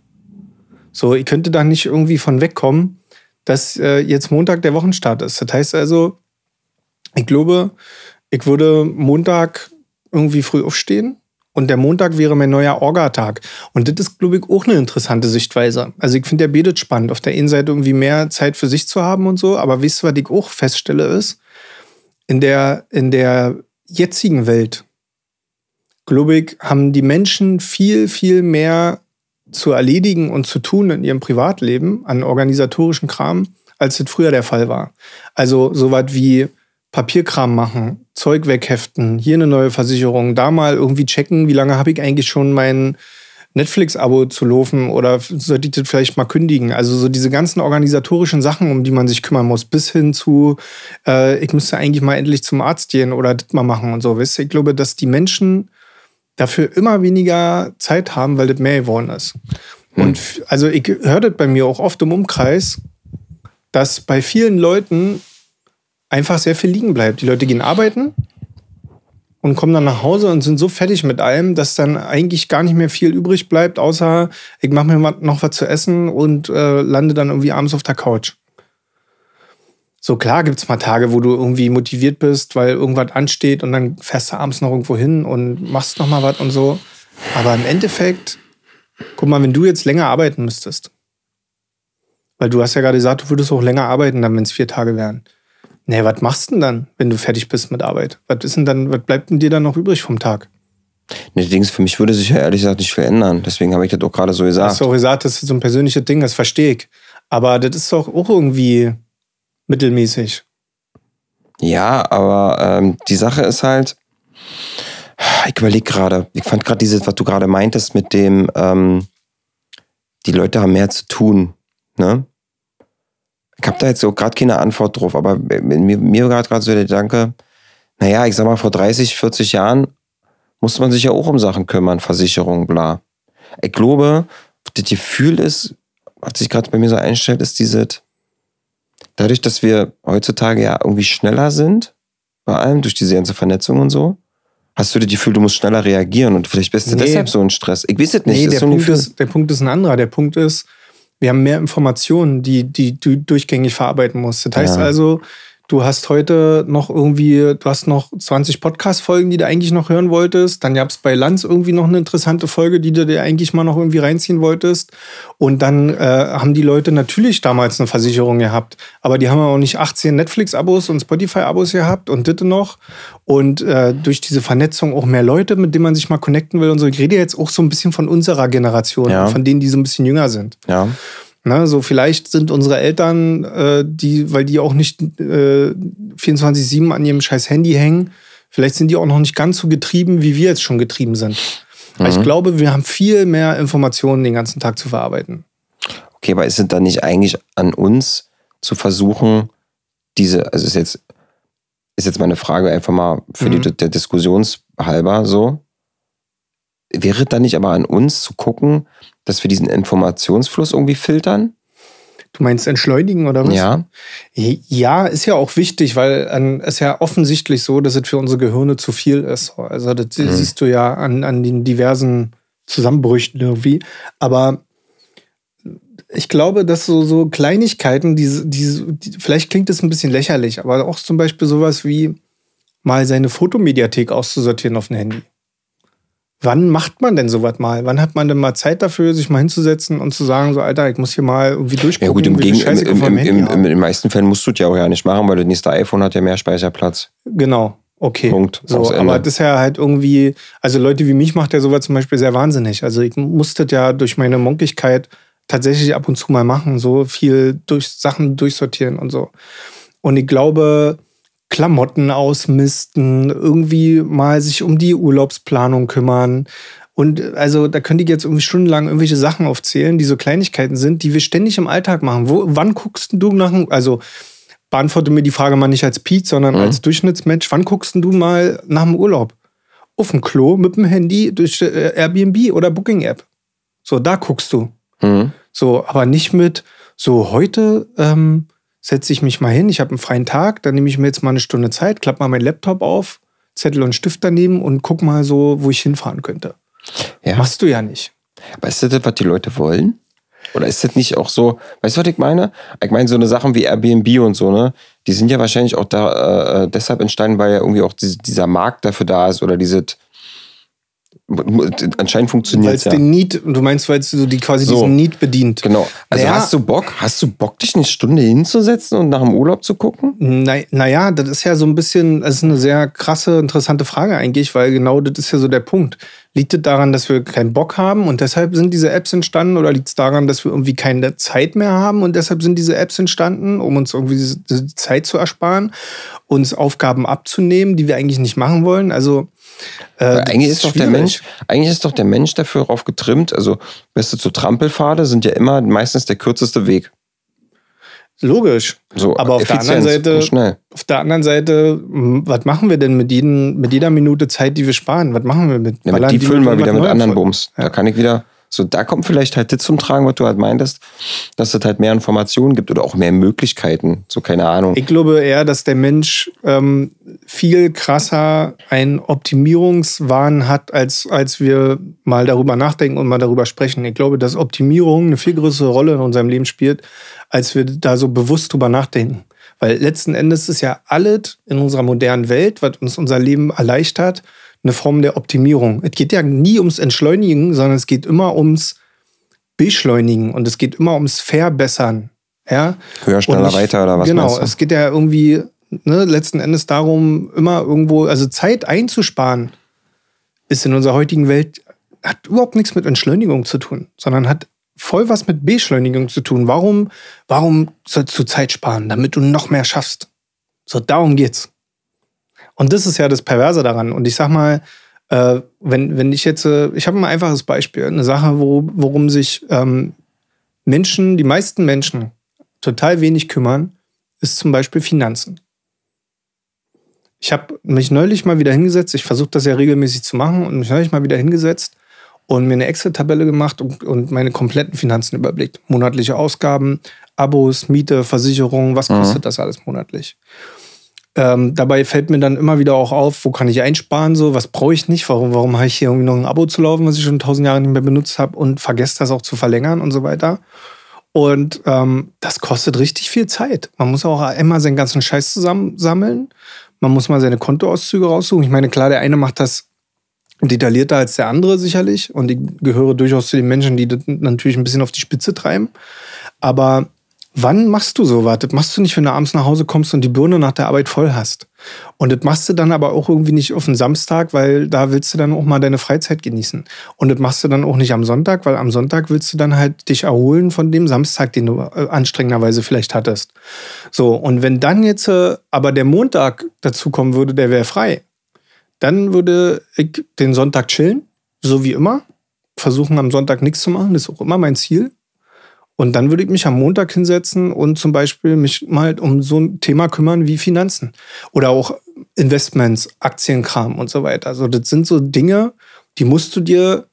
So, ich könnte da nicht irgendwie von wegkommen, dass äh, jetzt Montag der Wochenstart ist. Das heißt also, ich glaube, ich würde Montag irgendwie früh aufstehen und der Montag wäre mein neuer Orga-Tag. Und das ist, glaube ich, auch eine interessante Sichtweise. Also ich finde der betet spannend. Auf der einen Seite irgendwie mehr Zeit für sich zu haben und so, aber wisst ihr, was ich auch feststelle, ist, in der, in der jetzigen Welt, glaube ich, haben die Menschen viel, viel mehr zu erledigen und zu tun in ihrem Privatleben an organisatorischen Kram, als das früher der Fall war. Also sowas wie Papierkram machen, Zeug wegheften, hier eine neue Versicherung, da mal irgendwie checken, wie lange habe ich eigentlich schon mein Netflix-Abo zu laufen oder sollte ich das vielleicht mal kündigen? Also so diese ganzen organisatorischen Sachen, um die man sich kümmern muss, bis hin zu, äh, ich müsste eigentlich mal endlich zum Arzt gehen oder das mal machen und so. Weißt? Ich glaube, dass die Menschen dafür immer weniger Zeit haben, weil das mehr geworden ist. Hm. Und also ich höre das bei mir auch oft im Umkreis, dass bei vielen Leuten einfach sehr viel liegen bleibt. Die Leute gehen arbeiten und kommen dann nach Hause und sind so fertig mit allem, dass dann eigentlich gar nicht mehr viel übrig bleibt, außer ich mache mir noch was zu essen und äh, lande dann irgendwie abends auf der Couch. So klar gibt es mal Tage, wo du irgendwie motiviert bist, weil irgendwas ansteht und dann fährst du abends noch irgendwo hin und machst noch mal was und so. Aber im Endeffekt, guck mal, wenn du jetzt länger arbeiten müsstest, weil du hast ja gerade gesagt, du würdest auch länger arbeiten, dann wenn es vier Tage wären. Nee, was machst du denn dann, wenn du fertig bist mit Arbeit? Was ist denn dann, was bleibt denn dir dann noch übrig vom Tag? Nee, Dings, für mich würde sich ja ehrlich gesagt nicht viel ändern. Deswegen habe ich das auch gerade so gesagt. Hast du auch gesagt, das ist so ein persönliches Ding, das verstehe ich. Aber das ist doch auch irgendwie mittelmäßig. Ja, aber ähm, die Sache ist halt, ich überlege gerade, ich fand gerade dieses, was du gerade meintest mit dem, ähm, die Leute haben mehr zu tun, ne? Ich habe da jetzt so gerade keine Antwort drauf, aber mir, mir war gerade so der Gedanke, naja, ich sag mal, vor 30, 40 Jahren musste man sich ja auch um Sachen kümmern, Versicherung, bla. Ich glaube, das Gefühl ist, was sich gerade bei mir so einstellt, ist dieses, dadurch, dass wir heutzutage ja irgendwie schneller sind, bei allem, durch diese ganze Vernetzung und so, hast du das Gefühl, du musst schneller reagieren und vielleicht bist du Nee. deshalb so ein Stress. Ich weiß es nicht. Nee, der so Punkt, ist, der Punkt ist ein anderer. Der Punkt ist, wir haben mehr Informationen, die, die du durchgängig verarbeiten musst. Das heißt Ja. also, du hast heute noch irgendwie, du hast noch 20 Podcast-Folgen, die du eigentlich noch hören wolltest. Dann gab es bei Lanz irgendwie noch eine interessante Folge, die du dir eigentlich mal noch irgendwie reinziehen wolltest. Und dann äh, haben die Leute natürlich damals eine Versicherung gehabt, aber die haben auch nicht 18 Netflix-Abos und Spotify-Abos gehabt und das noch. Und äh, durch diese Vernetzung auch mehr Leute, mit denen man sich mal connecten will und so. Ich rede jetzt auch so ein bisschen von unserer Generation, Ja. von denen, die so ein bisschen jünger sind. Ja. Ne, so vielleicht sind unsere Eltern, äh, die, weil die auch nicht äh, 24-7 an ihrem scheiß Handy hängen, vielleicht sind die auch noch nicht ganz so getrieben, wie wir jetzt schon getrieben sind. Aber Ich glaube, wir haben viel mehr Informationen den ganzen Tag zu verarbeiten. Okay, aber ist es dann nicht eigentlich an uns zu versuchen, diese, also ist jetzt, ist jetzt meine Frage einfach mal für Mhm. die der Diskussionshalber so. Wäre dann nicht aber an uns zu gucken, dass wir diesen Informationsfluss irgendwie filtern? Du meinst entschleunigen oder was? Ja. Ja, ist ja auch wichtig, weil ähm, es ja offensichtlich so, dass es für unsere Gehirne zu viel ist. Also das siehst du ja an, an den diversen Zusammenbrüchen irgendwie. Aber ich glaube, dass so, so Kleinigkeiten, diese, diese, die, vielleicht klingt das ein bisschen lächerlich, aber auch zum Beispiel sowas wie mal seine Fotomediathek auszusortieren auf dem Handy. Wann macht man denn sowas mal? Wann hat man denn mal Zeit dafür, sich mal hinzusetzen und zu sagen, so, Alter, ich muss hier mal irgendwie durchgucken, Ja gut, im, wie Gegen, viel Scheiße im, ich auf im, meinem im, Handy im, habe. in den meisten Fällen musst du es ja auch ja nicht machen, weil das nächste iPhone hat ja mehr Speicherplatz. Genau. Okay. Punkt. So, aber das ist ja halt irgendwie, also Leute wie mich macht ja sowas zum Beispiel sehr wahnsinnig. Also ich musste ja durch meine Monkigkeit tatsächlich ab und zu mal machen, so viel durch Sachen durchsortieren und so. Und ich glaube, Klamotten ausmisten, irgendwie mal sich um die Urlaubsplanung kümmern. Und also da könnte ich jetzt irgendwie stundenlang irgendwelche Sachen aufzählen, die so Kleinigkeiten sind, die wir ständig im Alltag machen. Wo, wann guckst du nach, einem- also beantworte mir die Frage mal nicht als Pete, sondern Mhm. als Durchschnittsmensch. Wann guckst du mal nach dem Urlaub? Auf dem Klo mit dem Handy durch äh, Airbnb oder Booking-App. So, da guckst du. Mhm. So, aber nicht mit, so heute ähm, setze ich mich mal hin, ich habe einen freien Tag, dann nehme ich mir jetzt mal eine Stunde Zeit, klappe mal meinen Laptop auf, Zettel und Stift daneben und guck mal so, wo ich hinfahren könnte. Ja. Machst du ja nicht. Aber ist das, das, was die Leute wollen? Oder ist das nicht auch so, weißt du, was ich meine? Ich meine, so eine Sachen wie Airbnb und so, ne? Die sind ja wahrscheinlich auch da äh, deshalb entstanden, weil ja irgendwie auch diese, dieser Markt dafür da ist oder diese. Anscheinend funktioniert es ja. den Need, du meinst, weil so die quasi So. diesen Need bedient. Genau. Also Naja. hast du Bock, hast du Bock, dich eine Stunde hinzusetzen und nach dem Urlaub zu gucken? Naja, na das ist ja so ein bisschen, das ist eine sehr krasse, interessante Frage eigentlich, weil genau das ist ja so der Punkt. Liegt es daran, dass wir keinen Bock haben und deshalb sind diese Apps entstanden oder liegt es daran, dass wir irgendwie keine Zeit mehr haben und deshalb sind diese Apps entstanden, um uns irgendwie diese Zeit zu ersparen, uns Aufgaben abzunehmen, die wir eigentlich nicht machen wollen? Also äh, das eigentlich ist doch der. Mensch, eigentlich ist doch der Mensch dafür drauf getrimmt. Also, weißt du, zu Trampelpfade sind ja immer meistens der kürzeste Weg. Logisch. So Aber auf der anderen Seite-. Auf der anderen Seite, mh, was machen wir denn mit, jeden, mit jeder Minute Zeit, die wir sparen? Was machen wir mit? Ja, mit die füllen wir wieder mit anderen? Bums. Da kann ich wieder, so da kommt vielleicht halt das zum Tragen, was du halt meintest, dass es halt mehr Informationen gibt oder auch mehr Möglichkeiten. So, keine Ahnung. Ich glaube eher, dass der Mensch ähm, viel krasser einen Optimierungswahn hat, als, als wir mal darüber nachdenken und mal darüber sprechen. Ich glaube, dass Optimierung eine viel größere Rolle in unserem Leben spielt, als wir da so bewusst drüber nachdenken. Weil letzten Endes ist ja alles in unserer modernen Welt, was uns unser Leben erleichtert, eine Form der Optimierung. Es geht ja nie ums Entschleunigen, sondern es geht immer ums Beschleunigen und es geht immer ums Verbessern. Ja? Höher, schneller, nicht- weiter oder was Genau, es geht ja irgendwie ne, letzten Endes darum, immer irgendwo, also Zeit einzusparen, ist in unserer heutigen Welt, hat überhaupt nichts mit Entschleunigung zu tun, sondern hat voll was mit Beschleunigung zu tun. Warum, warum sollst du Zeit sparen, damit du noch mehr schaffst? So, darum geht's. Und das ist ja das Perverse daran. Und ich sag mal, äh, wenn, wenn ich jetzt, äh, ich habe ein einfaches Beispiel, eine Sache, wo, worum sich ähm, Menschen, die meisten Menschen total wenig kümmern, ist zum Beispiel Finanzen. Ich habe mich neulich mal wieder hingesetzt, ich versuche das ja regelmäßig zu machen und mich neulich mal wieder hingesetzt und mir eine Excel-Tabelle gemacht und, und meine kompletten Finanzen überblickt. Monatliche Ausgaben, Abos, Miete, Versicherung, was kostet das alles monatlich? Ähm, dabei fällt mir dann immer wieder auch auf, wo kann ich einsparen, so, was brauche ich nicht, warum, warum habe ich hier irgendwie noch ein Abo zu laufen, was ich schon tausend Jahre nicht mehr benutzt habe und vergesse das auch zu verlängern und so weiter. Und ähm, das kostet richtig viel Zeit. Man muss auch immer seinen ganzen Scheiß zusammensammeln. Man muss mal seine Kontoauszüge raussuchen. Ich meine, klar, der eine macht das detaillierter als der andere sicherlich. Und ich gehöre durchaus zu den Menschen, die das natürlich ein bisschen auf die Spitze treiben. Aber wann machst du so was? Das machst du nicht, wenn du abends nach Hause kommst und die Birne nach der Arbeit voll hast. Und das machst du dann aber auch irgendwie nicht auf den Samstag, weil da willst du dann auch mal deine Freizeit genießen. Und das machst du dann auch nicht am Sonntag, weil am Sonntag willst du dann halt dich erholen von dem Samstag, den du äh, anstrengenderweise vielleicht hattest. So, und wenn dann jetzt äh, aber der Montag dazu kommen würde, der wäre frei, dann würde ich den Sonntag chillen, so wie immer. Versuchen am Sonntag nichts zu machen, das ist auch immer mein Ziel. Und dann würde ich mich am Montag hinsetzen und zum Beispiel mich mal um so ein Thema kümmern wie Finanzen oder auch Investments, Aktienkram und so weiter. Also das sind so Dinge, die musst du dir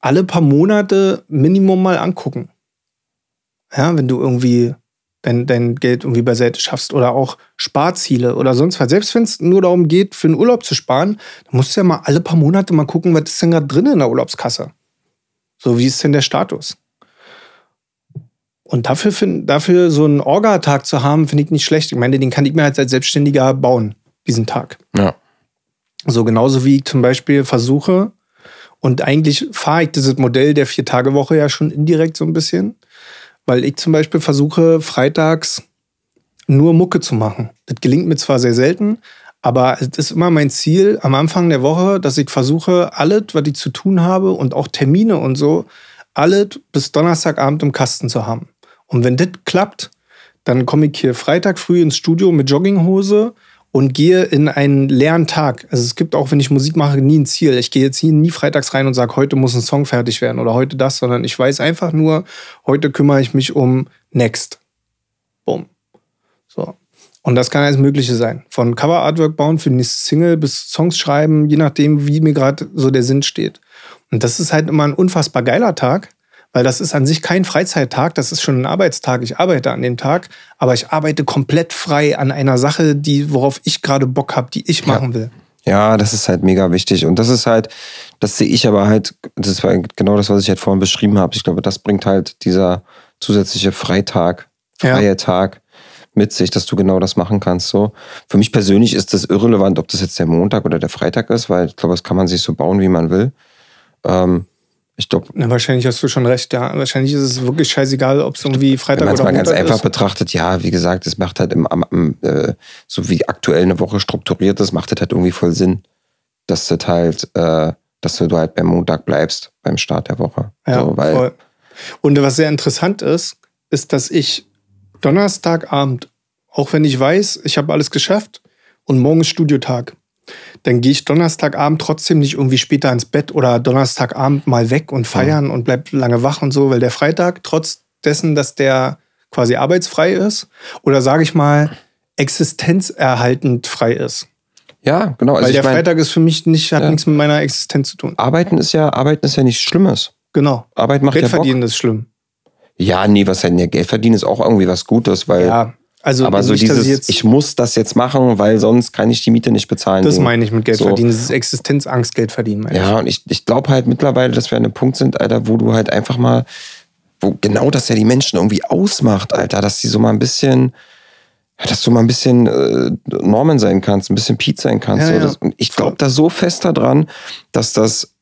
alle paar Monate Minimum mal angucken. Ja, wenn du irgendwie dein, dein Geld irgendwie beiseite schaffst oder auch Sparziele oder sonst was. Selbst wenn es nur darum geht, für einen Urlaub zu sparen, dann musst du ja mal alle paar Monate mal gucken, was ist denn gerade drin in der Urlaubskasse. So, wie ist denn der Status? Und dafür, find, dafür so einen Orga-Tag zu haben, finde ich nicht schlecht. Ich meine, den kann ich mir halt als Selbstständiger bauen, diesen Tag. Ja. So genauso wie ich zum Beispiel versuche, Und eigentlich fahre ich dieses Modell der Vier-Tage-Woche ja schon indirekt so ein bisschen, weil ich zum Beispiel versuche, freitags nur Mucke zu machen. Das gelingt mir zwar sehr selten, aber es ist immer mein Ziel am Anfang der Woche, dass ich versuche, alles, was ich zu tun habe und auch Termine und so, alles bis Donnerstagabend im Kasten zu haben. Und wenn das klappt, dann komme ich hier Freitag früh ins Studio mit Jogginghose und gehe in einen leeren Tag. Also es gibt auch, wenn ich Musik mache, nie ein Ziel. Ich gehe jetzt hier nie freitags rein und sage, heute muss ein Song fertig werden oder heute das, sondern ich weiß einfach nur, heute kümmere ich mich um Next. Boom. So. Und das kann alles Mögliche sein. Von Cover-Artwork bauen für die nächste Single bis Songs schreiben, je nachdem, wie mir gerade so der Sinn steht. Und das ist halt immer ein unfassbar geiler Tag, weil das ist an sich kein Freizeittag, das ist schon ein Arbeitstag. Ich arbeite an dem Tag, aber ich arbeite komplett frei an einer Sache, die, worauf ich gerade Bock habe, die ich machen will. Ja, das ist halt mega wichtig. Und das ist halt, das sehe ich aber halt, das war genau das, was ich halt vorhin beschrieben habe. Ich glaube, das bringt halt dieser zusätzliche Freitag, freie ja. Tag mit sich, dass du genau das machen kannst. So. Für mich persönlich ist das irrelevant, ob das jetzt der Montag oder der Freitag ist, weil ich glaube, das kann man sich so bauen, wie man will. Ähm, ich glaube. wahrscheinlich hast du schon recht, ja. Wahrscheinlich ist es wirklich scheißegal, ob es irgendwie Freitag oder Montag ist. Wenn man es mal ganz einfach betrachtet, ja, wie gesagt, es macht halt im, im äh, so wie aktuell eine Woche strukturiert ist, macht das halt irgendwie voll Sinn, dass das halt, äh, dass du halt beim Montag bleibst, beim Start der Woche. Ja, so, weil voll. Und was sehr interessant ist, ist, dass ich Donnerstagabend, auch wenn ich weiß, ich habe alles geschafft und morgen ist Studiotag, dann gehe ich Donnerstagabend trotzdem nicht irgendwie später ins Bett oder Donnerstagabend mal weg und feiern mhm. und bleib lange wach und so, weil der Freitag, trotz dessen, dass der quasi arbeitsfrei ist, oder sage ich mal, existenzerhaltend frei ist. Ja, genau. Also Weil der mein, Freitag ist für mich nicht, hat ja. nichts mit meiner Existenz zu tun. Arbeiten ist ja, Arbeiten ist ja nichts Schlimmes. Genau. Arbeit macht Geld ja verdienen ist schlimm. Ja, nee, was denn? Ja, Geld verdienen ist auch irgendwie was Gutes, weil. Ja, also aber so nicht, dieses, ich muss das jetzt machen, weil sonst kann ich die Miete nicht bezahlen. Das meine ich mit Geld so. verdienen. Das ist Existenzangst, Geld verdienen. Ja, ich. und ich, ich glaube halt mittlerweile, dass wir an einem Punkt sind, Alter, wo du halt einfach mal, wo genau das ja die Menschen irgendwie ausmacht, Alter, dass die so mal ein bisschen, dass du mal ein bisschen äh, Norman sein kannst, ein bisschen Pete sein kannst. Ja, ja. Und ich glaube da so fest daran, dass das,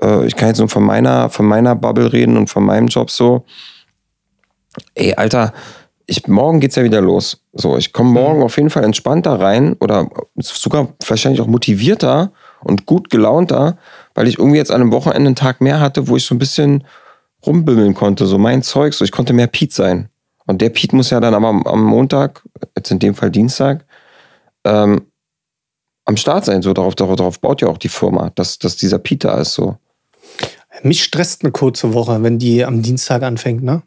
äh, ich kann jetzt nur von meiner, von meiner Bubble reden und von meinem Job so, ey, Alter, ich, morgen geht's ja wieder los. So, ich komme morgen mhm. auf jeden Fall entspannter rein oder sogar wahrscheinlich auch motivierter und gut gelaunter, weil ich irgendwie jetzt an einem Wochenende einen Tag mehr hatte, wo ich so ein bisschen rumbimmeln konnte, so mein Zeug, so ich konnte mehr Pete sein. Und der Pete muss ja dann aber am, Montag, jetzt in dem Fall Dienstag, ähm, am Start sein. So darauf, darauf, darauf baut ja auch die Firma, dass, dass dieser Pete da ist. So. Mich stresst eine kurze Woche, wenn die am Dienstag anfängt, ne?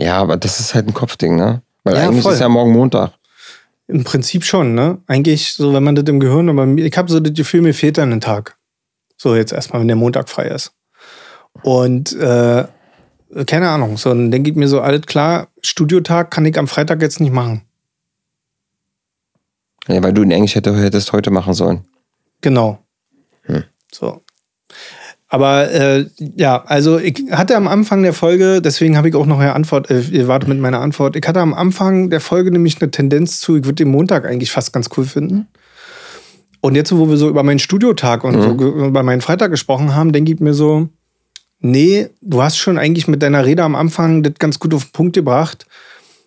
Ja, aber das ist halt ein Kopfding, ne? Weil ja, eigentlich voll. ist ja morgen Montag. Im Prinzip schon, ne? Eigentlich, so wenn man das im Gehirn, aber ich habe so das Gefühl, mir fehlt dann ein Tag. So jetzt erstmal, wenn der Montag frei ist. Und äh, keine Ahnung, so dann denke ich mir so, alles klar, Studiotag kann ich am Freitag jetzt nicht machen. Ja, weil du ihn eigentlich hättest heute machen sollen. Genau. Hm. So. Aber äh, ja, also ich hatte am Anfang der Folge, deswegen habe ich auch noch eine Antwort, äh, ihr wartet mit meiner Antwort. Ich hatte am Anfang der Folge nämlich eine Tendenz zu, ich würde den Montag eigentlich fast ganz cool finden. Und jetzt, wo wir so über meinen Studiotag und mhm. so über meinen Freitag gesprochen haben, denke ich mir so, nee, du hast schon eigentlich mit deiner Rede am Anfang das ganz gut auf den Punkt gebracht.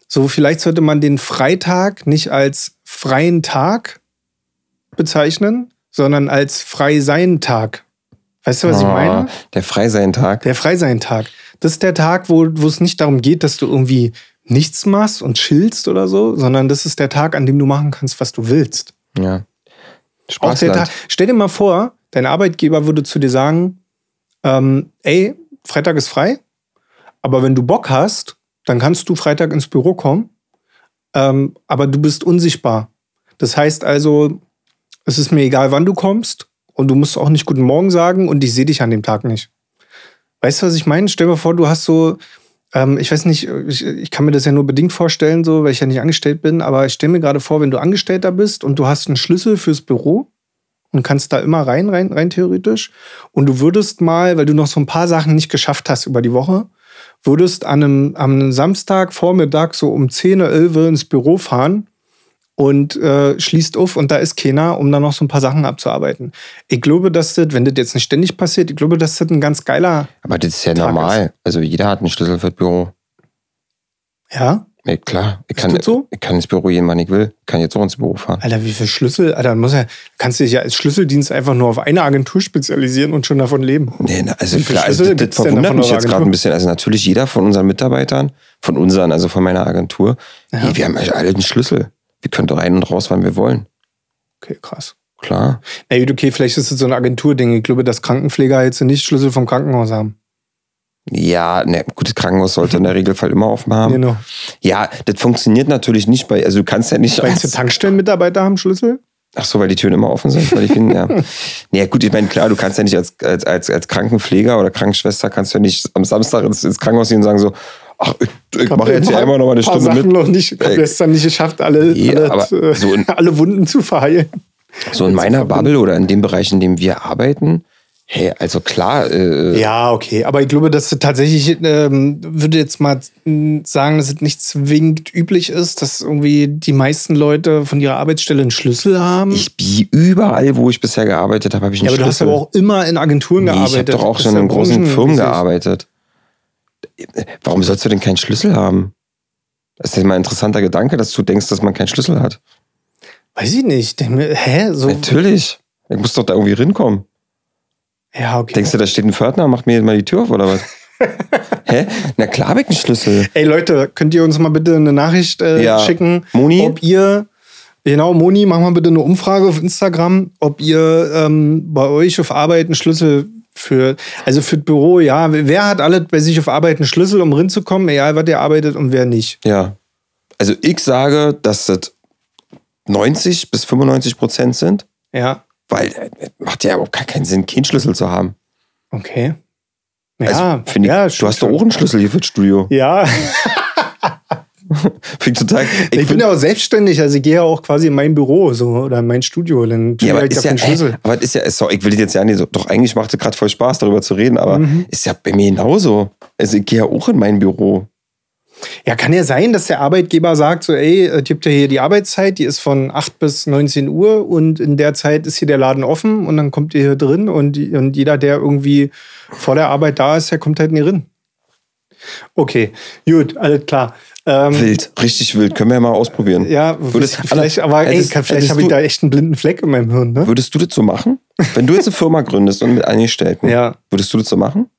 So, vielleicht sollte man den Freitag nicht als freien Tag bezeichnen, sondern als frei sein Tag. Weißt du, was oh, ich meine? Der Freisein-Tag. Der Freisein-Tag. Das ist der Tag, wo, wo es nicht darum geht, dass du irgendwie nichts machst und chillst oder so, sondern das ist der Tag, an dem du machen kannst, was du willst. Ja. Tag. Stell dir mal vor, dein Arbeitgeber würde zu dir sagen, ähm, ey, Freitag ist frei, aber wenn du Bock hast, dann kannst du Freitag ins Büro kommen, ähm, aber du bist unsichtbar. Das heißt also, es ist mir egal, wann du kommst, und du musst auch nicht Guten Morgen sagen und ich sehe dich an dem Tag nicht. Weißt du, was ich meine? Stell dir vor, du hast so, ähm, ich weiß nicht, ich, ich, kann mir das ja nur bedingt vorstellen, so, weil ich ja nicht angestellt bin, aber ich stelle mir gerade vor, wenn du Angestellter bist und du hast einen Schlüssel fürs Büro und kannst da immer rein, rein, rein theoretisch. Und du würdest mal, weil du noch so ein paar Sachen nicht geschafft hast über die Woche, würdest an einem, am Samstag Vormittag so um 10 oder 11 ins Büro fahren und äh, schließt auf und da ist keiner, um dann noch so ein paar Sachen abzuarbeiten. Ich glaube, dass das, wenn das jetzt nicht ständig passiert, ich glaube, dass das ein ganz geiler. Aber das ist ja Tag normal. Also jeder hat einen Schlüssel für das Büro. Ja? Ja, klar, ich Ist kann, so? ich kann ins Büro gehen, wann ich will. Ich kann jetzt auch ins Büro fahren. Alter, wie viel Schlüssel? Alter, muss ja, kannst du dich ja als Schlüsseldienst einfach nur auf eine Agentur spezialisieren und schon davon leben. Nee, na, also klar, also das, das verwundert mich jetzt gerade ein bisschen. Also natürlich jeder von unseren Mitarbeitern, von unseren, also von meiner Agentur, nee, wir haben alle einen Schlüssel. Wir können doch rein und raus, wann wir wollen. Okay, krass. Klar. Na gut, okay, vielleicht ist es so ein Agenturding. Ich glaube, dass Krankenpfleger jetzt nicht Schlüssel vom Krankenhaus haben. Ja, ne, gutes Krankenhaus sollte in der Regelfall immer offen haben. Genau. Ja, das funktioniert natürlich nicht bei, also du kannst ja nicht. Meinst du, Tankstellenmitarbeiter haben Schlüssel? Ach so, weil die Türen immer offen sind, weil ich bin, ja. Ja, gut, ich meine, klar, du kannst ja nicht als, als, als, als Krankenpfleger oder Krankenschwester kannst du ja nicht am Samstag ins, ins Krankenhaus gehen und sagen so, ach, ich, ich mache jetzt hier einmal noch mal eine Stunde Sachen mit. noch nicht. Ich habe Ey. gestern nicht geschafft, alle, Nee, alle, aber so in- alle Wunden zu verheilen. So in meiner Bubble oder in dem Bereich, in dem wir arbeiten, hey, also klar, äh, Ja, okay. Aber ich glaube, dass es tatsächlich, ähm, würde jetzt mal sagen, dass es nicht zwingend üblich ist, dass irgendwie die meisten Leute von ihrer Arbeitsstelle einen Schlüssel haben. ich wie überall, wo ich bisher gearbeitet habe, habe ich einen ja, aber du hast Schlüssel. aber auch immer in Agenturen nee, ich gearbeitet. habe doch auch schon in großen. Firmen gearbeitet. Warum sollst du denn keinen Schlüssel haben? Das ist mal ein interessanter Gedanke, dass du denkst, dass man keinen Schlüssel hat. Weiß ich nicht. Ich mir, Hä? So, Natürlich. Ich muss doch da irgendwie rinkommen. ja, okay. Denkst du, da steht ein Pförtner, macht mir mal die Tür auf oder was? Hä? Na klar, hab ich einen Schlüssel. Ey Leute, könnt ihr uns mal bitte eine Nachricht äh, Ja. schicken, Moni? ob ihr, genau, Moni, mach mal bitte eine Umfrage auf Instagram, ob ihr ähm, bei euch auf Arbeit einen Schlüssel für, also für das Büro, ja, wer hat alle bei sich auf Arbeit einen Schlüssel, um reinzukommen, egal was ihr arbeitet und wer nicht. Ja. Also ich sage, dass das 90 bis 95 Prozent sind, Ja, weil äh, macht ja überhaupt gar keinen Sinn, keinen Schlüssel zu haben. okay. Ja, Also, ich, ja, du hast doch auch einen Schlüssel hier fürs Studio. Ja, Ich total. ich, bin find- ja auch selbstständig, also ich gehe ja auch quasi in mein Büro so oder in mein Studio, dann ja, aber ich ist ja, den Schlüssel. ey, aber ist ja, sorry, ich will das jetzt ja nicht so, doch eigentlich macht es gerade voll Spaß, darüber zu reden, aber Mhm. ist ja bei mir genauso. Also ich gehe ja auch in mein Büro. Ja, kann ja sein, dass der Arbeitgeber sagt, so, ey, es gibt ja hier die Arbeitszeit, die ist von 8 bis 19 Uhr und in der Zeit ist hier der Laden offen und dann kommt ihr hier drin und, und jeder, der irgendwie vor der Arbeit da ist, der kommt halt nicht rein. Okay, gut, alles klar. Ähm, Wild, richtig wild. Können wir ja mal ausprobieren. ja, Würdest- vielleicht, aber ey, hättest- vielleicht hättest habe ich da echt einen blinden Fleck in meinem Hirn, ne? Würdest du das so machen? Wenn du jetzt eine Firma gründest und mit Angestellten, Ja. würdest du das so machen?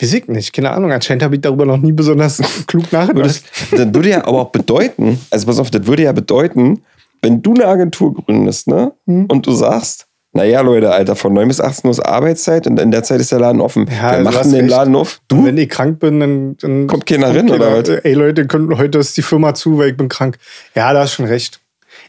Weiß ich nicht, keine Ahnung. Anscheinend habe ich darüber noch nie besonders klug nachgedacht. Das würde ja aber auch bedeuten, also pass auf, das würde ja bedeuten, wenn du eine Agentur gründest, ne? Hm. Und du sagst, naja, Leute, Alter, von 9 bis 18 Uhr ist Arbeitszeit und in der Zeit ist der Laden offen. Ja, hast denn den recht. Laden auf? Und Du? wenn ich krank bin, dann, dann Kommt keiner rein, oder was? Ey Leute, könnt, heute ist die Firma zu, weil ich bin krank. Ja, da hast schon recht.